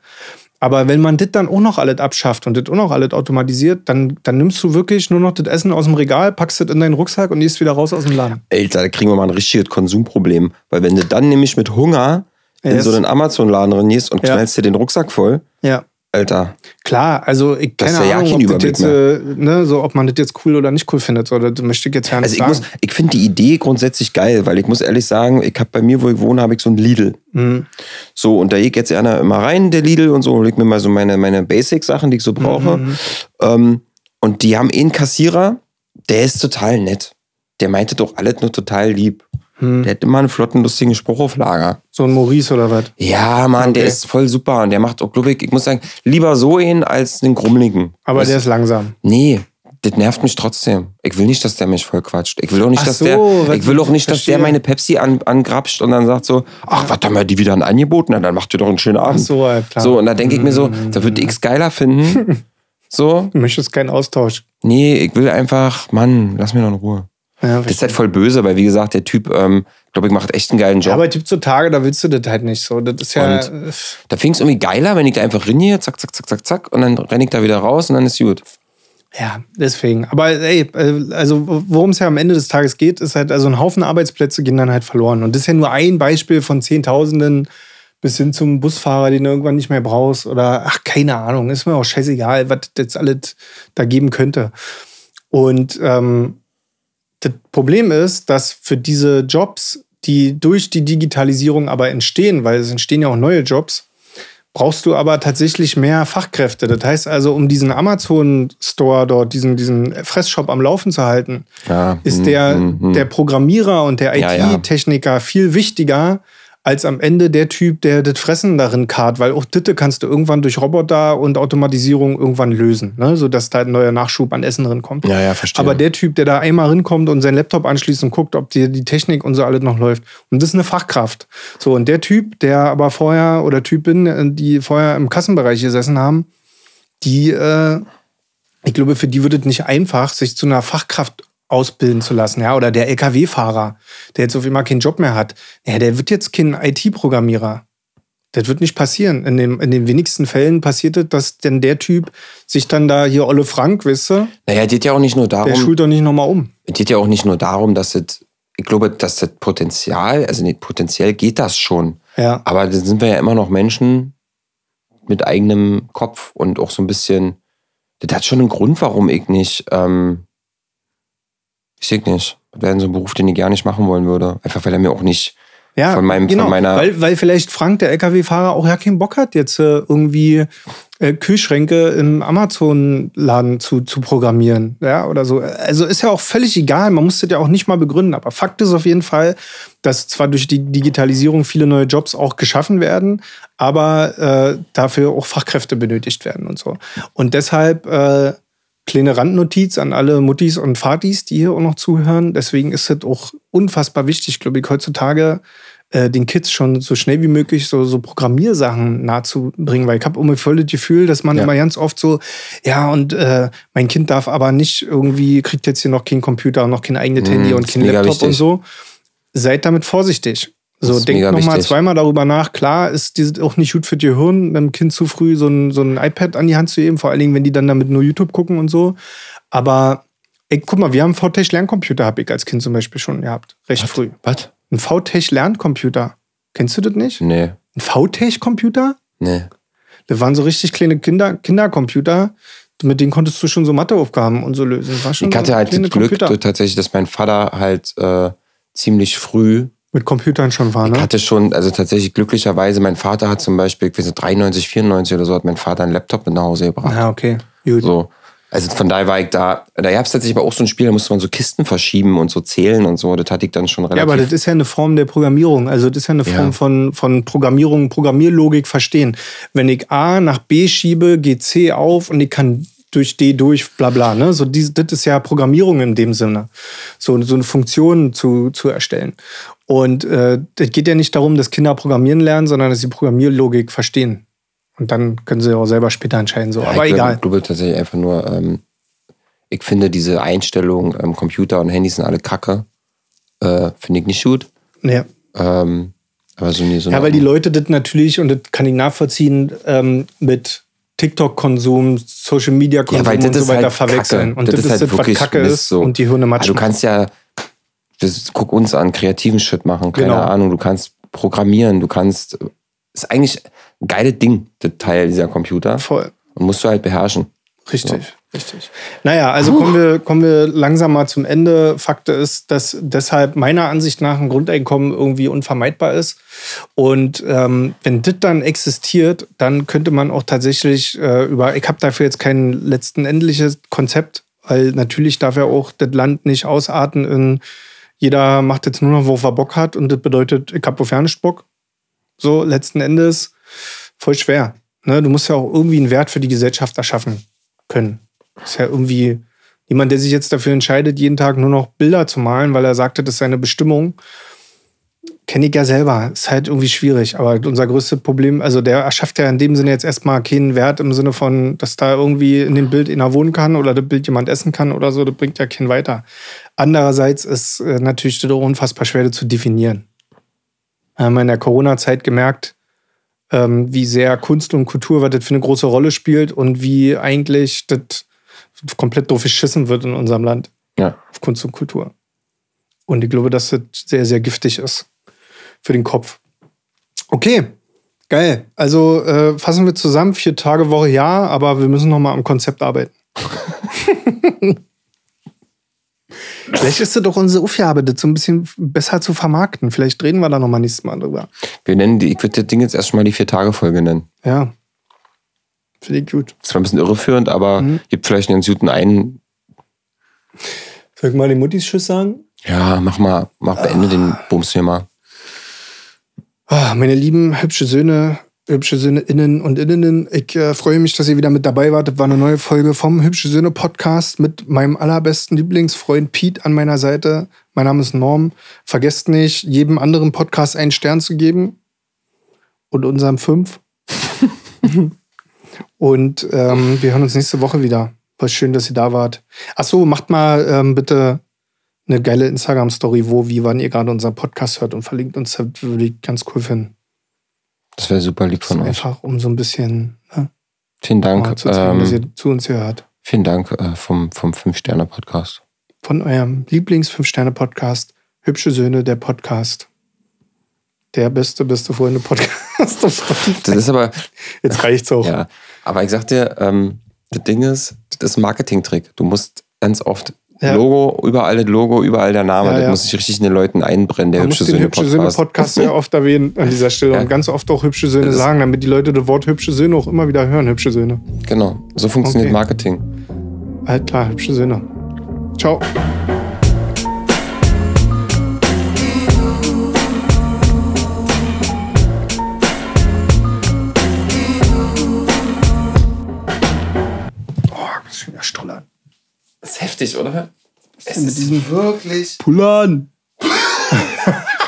Aber wenn man das dann auch noch alles abschafft und das auch noch alles automatisiert, dann, dann nimmst du wirklich nur noch das Essen aus dem Regal, packst es in deinen Rucksack und gehst wieder raus aus dem Laden. Alter, da kriegen wir mal ein richtiges Konsumproblem. Weil wenn du dann nämlich mit Hunger in Yes. so einen Amazon-Laden reingehst und Ja. knallst dir den Rucksack voll, Ja. Alter, Klar, also ich Das keine ja Ahnung, kein ob, das jetzt, äh, ne, so, ob man das jetzt cool oder nicht cool findet. So, das möchte ich jetzt ja nicht Also ich, sagen. muss, ich finde die Idee grundsätzlich geil, weil ich muss ehrlich sagen, ich habe bei mir, wo ich wohne, habe ich so ein Lidl. Mhm. So, und da gehe ich jetzt einer immer rein, der Lidl und so, und leg mir mal so meine, meine Basic-Sachen, die ich so brauche. Mhm. Ähm, und die haben eh einen Kassierer, der ist total nett. Der meinte doch alles nur total lieb. Hm. Der hat immer einen flotten, lustigen Spruch auf Lager. So ein Maurice oder was? Ja, Mann, der Okay. ist voll super und der macht auch, glaube ich, ich muss sagen, lieber so einen als einen grummeligen. Aber Weißt der ist langsam. Nee, das nervt mich trotzdem. Ich will nicht, dass der mich voll quatscht. Ich will auch nicht, dass so, der, ich will auch nicht, dass der meine Pepsi an, angrapscht und dann sagt so, ach, was haben wir die wieder ein Angebot? Na, dann macht ihr doch einen schönen Abend. Ach so, klar. So, und da denke ich mir so, da würde ich es geiler finden. So, Du möchtest keinen Austausch. nee, ich will einfach, Mann, lass mir doch in Ruhe. Ja, das ist halt voll böse, weil wie gesagt, der Typ, ähm, glaube ich, macht echt einen geilen Job. Ja, aber es gibt so Tage, da willst du das halt nicht so. Das ist ja. Und da fing es irgendwie geiler, wenn ich da einfach rinne, zack, zack, zack, zack, zack, und dann renne ich da wieder raus und dann ist gut. Ja, deswegen. Aber ey, also worum es ja am Ende des Tages geht, ist halt, also ein Haufen Arbeitsplätze gehen dann halt verloren. Und das ist ja nur ein Beispiel von Zehntausenden bis hin zum Busfahrer, den du irgendwann nicht mehr brauchst. Oder ach, keine Ahnung, ist mir auch scheißegal, was das alles da geben könnte. Und ähm, das Problem ist, dass für diese Jobs, die durch die Digitalisierung aber entstehen, weil es entstehen ja auch neue Jobs, brauchst du aber tatsächlich mehr Fachkräfte. Das heißt also, um diesen Amazon-Store dort, diesen, diesen Fressshop am Laufen zu halten, ja, ist der, mm, mm, der Programmierer und der IT-Techniker ja, ja. viel wichtiger als am Ende der Typ, der das Fressen darin kart, weil auch Ditte kannst du irgendwann durch Roboter und Automatisierung irgendwann lösen, ne? sodass da ein neuer Nachschub an Essen drin kommt. Ja, ja, verstehe. Aber der Typ, der da einmal rinkommt und seinen Laptop anschließt und guckt, ob die, die Technik und so alles noch läuft, und das ist eine Fachkraft. So, und der Typ, der aber vorher oder Typin, die vorher im Kassenbereich gesessen haben, die, äh, ich glaube, für die wird es nicht einfach, sich zu einer Fachkraft ausbilden zu lassen, ja, oder der LKW-Fahrer, der jetzt auf einmal keinen Job mehr hat, ja, der wird jetzt kein IT-Programmierer. Das wird nicht passieren. In, dem, in den wenigsten Fällen passiert es, dass denn der Typ sich dann da hier Olle Frank, wisst ihr? Naja, geht ja auch nicht nur darum. Der schult doch nicht nochmal um. Es geht ja auch nicht nur darum, dass es, ich glaube, dass das Potenzial, also nicht potenziell geht das schon. Ja. Aber dann sind wir ja immer noch Menschen mit eigenem Kopf und auch so ein bisschen, das hat schon einen Grund, warum ich nicht, ähm, ich sehe nicht. Das wäre so ein Beruf, den ich gar nicht machen wollen würde. Einfach weil er mir auch nicht ja, von, meinem, genau, von meiner. Weil, weil vielleicht Frank, der LKW-Fahrer, auch ja keinen Bock hat, jetzt äh, irgendwie äh, Kühlschränke im Amazon-Laden zu, zu programmieren. Ja, oder so. Also ist ja auch völlig egal. Man muss das ja auch nicht mal begründen. Aber Fakt ist auf jeden Fall, dass zwar durch die Digitalisierung viele neue Jobs auch geschaffen werden, aber äh, dafür auch Fachkräfte benötigt werden und so. Und deshalb äh, kleine Randnotiz an alle Muttis und Vatis, die hier auch noch zuhören. Deswegen ist es auch unfassbar wichtig, glaube ich, heutzutage äh, den Kids schon so schnell wie möglich so, so Programmiersachen nahezubringen, weil ich habe immer voll das Gefühl, dass man ja. immer ganz oft so, ja, und äh, mein Kind darf aber nicht irgendwie, kriegt jetzt hier noch kein Computer, noch kein eigenes mm, Handy und kein Laptop wichtig. und so. Seid damit vorsichtig. So, denkt nochmal zweimal darüber nach. Klar ist dieses auch nicht gut für die Hirn, einem Kind zu früh so ein, so ein iPad an die Hand zu geben, vor allen Dingen, wenn die dann damit nur YouTube gucken und so. Aber ey, guck mal, wir haben einen VTech-Lerncomputer, habe ich als Kind zum Beispiel schon gehabt. Recht What? früh. Was? Ein VTech-Lerncomputer. Kennst du das nicht? Nee. Ein VTech-Computer? Nee. Das waren so richtig kleine Kinder, Kindercomputer. Mit denen konntest du schon so Matheaufgaben und so lösen. Ich hatte halt das Glück tatsächlich, dass mein Vater halt äh, ziemlich früh mit Computern schon war, ne? Ich hatte schon, also tatsächlich glücklicherweise, mein Vater hat zum Beispiel, ich weiß nicht, 93, 94 oder so, hat mein Vater einen Laptop mit nach Hause gebracht. Ja, okay. Gut. So. Also von daher war ich da, da gab es tatsächlich aber auch so ein Spiel, da musste man so Kisten verschieben und so zählen und so. Das hatte ich dann schon relativ. Ja, aber das ist ja eine Form der Programmierung. Also das ist ja eine Form ja. von, von Programmierung, Programmierlogik verstehen. Wenn ich A nach B schiebe, geht C auf und ich kann durch D durch, bla bla. Ne? So, die, das ist ja Programmierung in dem Sinne. So, so eine Funktion zu, zu erstellen. Und äh, es geht ja nicht darum, dass Kinder programmieren lernen, sondern dass sie Programmierlogik verstehen. Und dann können sie auch selber später entscheiden. So. Ja, Aber ich egal. Ich glaube tatsächlich einfach nur, ähm, ich finde diese Einstellung, ähm, Computer und Handys sind alle kacke. Äh, finde ich nicht gut. Ja. Ähm, aber so, so ja, weil die Leute das natürlich, und das kann ich nachvollziehen, ähm, mit TikTok-Konsum, Social-Media-Konsum ja, und so weiter halt verwechseln. Und das, das ist halt das, was Kacke ist so. und die Hirne matschen. Also du kannst ja das, guck uns an, kreativen Shit machen, keine genau. Ahnung, du kannst programmieren, du kannst, ist eigentlich ein geiles Ding, der Teil dieser Computer. Voll. Und musst du halt beherrschen. Richtig, so. richtig. Naja, also kommen wir, kommen wir langsam mal zum Ende. Fakt ist, dass deshalb meiner Ansicht nach ein Grundeinkommen irgendwie unvermeidbar ist. Und ähm, wenn das dann existiert, dann könnte man auch tatsächlich äh, über, ich habe dafür jetzt kein letzten endliches Konzept, weil natürlich darf ja auch das Land nicht ausarten in jeder macht jetzt nur noch, worauf er Bock hat und das bedeutet, ich habe nicht Bock. So, letzten Endes voll schwer. Ne? Du musst ja auch irgendwie einen Wert für die Gesellschaft erschaffen können. Das ist ja irgendwie jemand, der sich jetzt dafür entscheidet, jeden Tag nur noch Bilder zu malen, weil er sagte, das ist seine Bestimmung. Kenne ich ja selber. Ist halt irgendwie schwierig. Aber unser größtes Problem, also der erschafft ja in dem Sinne jetzt erstmal keinen Wert im Sinne von, dass da irgendwie in dem Bild einer wohnen kann oder das Bild jemand essen kann oder so. Das bringt ja keinen weiter. Andererseits ist äh, natürlich das auch unfassbar schwer das zu definieren. Wir haben in der Corona-Zeit gemerkt, ähm, wie sehr Kunst und Kultur, was das für eine große Rolle spielt und wie eigentlich das komplett doof geschissen wird in unserem Land. Ja. Auf Kunst und Kultur. Und ich glaube, dass das sehr, sehr giftig ist für den Kopf. Okay, geil. Also äh, fassen wir zusammen, vier Tage Woche ja, aber wir müssen noch mal am Konzept arbeiten. Vielleicht ist das doch unsere Aufgabe, das so ein bisschen besser zu vermarkten. Vielleicht reden wir da noch mal nächstes Mal drüber. Wir nennen die, ich würde das Ding jetzt erstmal die Vier-Tage-Folge nennen. Ja. Finde ich gut. Das war ein bisschen irreführend, aber Mhm. gibt vielleicht einen ganz guten einen. Soll ich mal den Muttis Tschüss sagen? Ja, mach mal, mach beende den Bums hier mal. Ah, meine lieben hübsche Söhne, hübsche Söhne innen und innen, ich äh, freue mich, dass ihr wieder mit dabei wart. Das war eine neue Folge vom Hübsche Söhne Podcast mit meinem allerbesten Lieblingsfreund Pete an meiner Seite. Mein Name ist Norm. Vergesst nicht, jedem anderen Podcast einen Stern zu geben und unserem fünf. und ähm, wir hören uns nächste Woche wieder. War schön, dass ihr da wart. Ach so, macht mal ähm, bitte eine geile Instagram-Story, wo, wie, wann ihr gerade unseren Podcast hört und verlinkt uns. Das würde ich ganz cool finden. Das wäre super lieb von euch. Einfach um so ein bisschen ne, Vielen Dank. zu zeigen, dass Ähm, ihr zu uns hier hört. vielen Dank äh, vom, vom Fünf-Sterne-Podcast. Von eurem Lieblings-Fünf-Sterne-Podcast, Hübsche Söhne, der Podcast. Der beste, beste Freunde-Podcast. Das ist aber, Jetzt reicht's auch. ja. Aber ich sag dir, ähm, das Ding ist, das ist ein Marketing-Trick. Du musst ganz oft Ja. Logo, überall das Logo, überall der Name. Ja, das ja. muss sich richtig in den Leuten einbrennen, der Man muss hübsche den Hübsche Söhne-Podcast. Söhne-Podcast sehr oft erwähnen an dieser Stelle und ganz oft auch Hübsche Söhne Das sagen, damit die Leute das Wort Hübsche Söhne auch immer wieder hören. Hübsche Söhne. Genau, so funktioniert Okay. Marketing. Halt klar, Hübsche Söhne. Ciao. Das ist heftig, oder? Es ist wirklich. Pulan!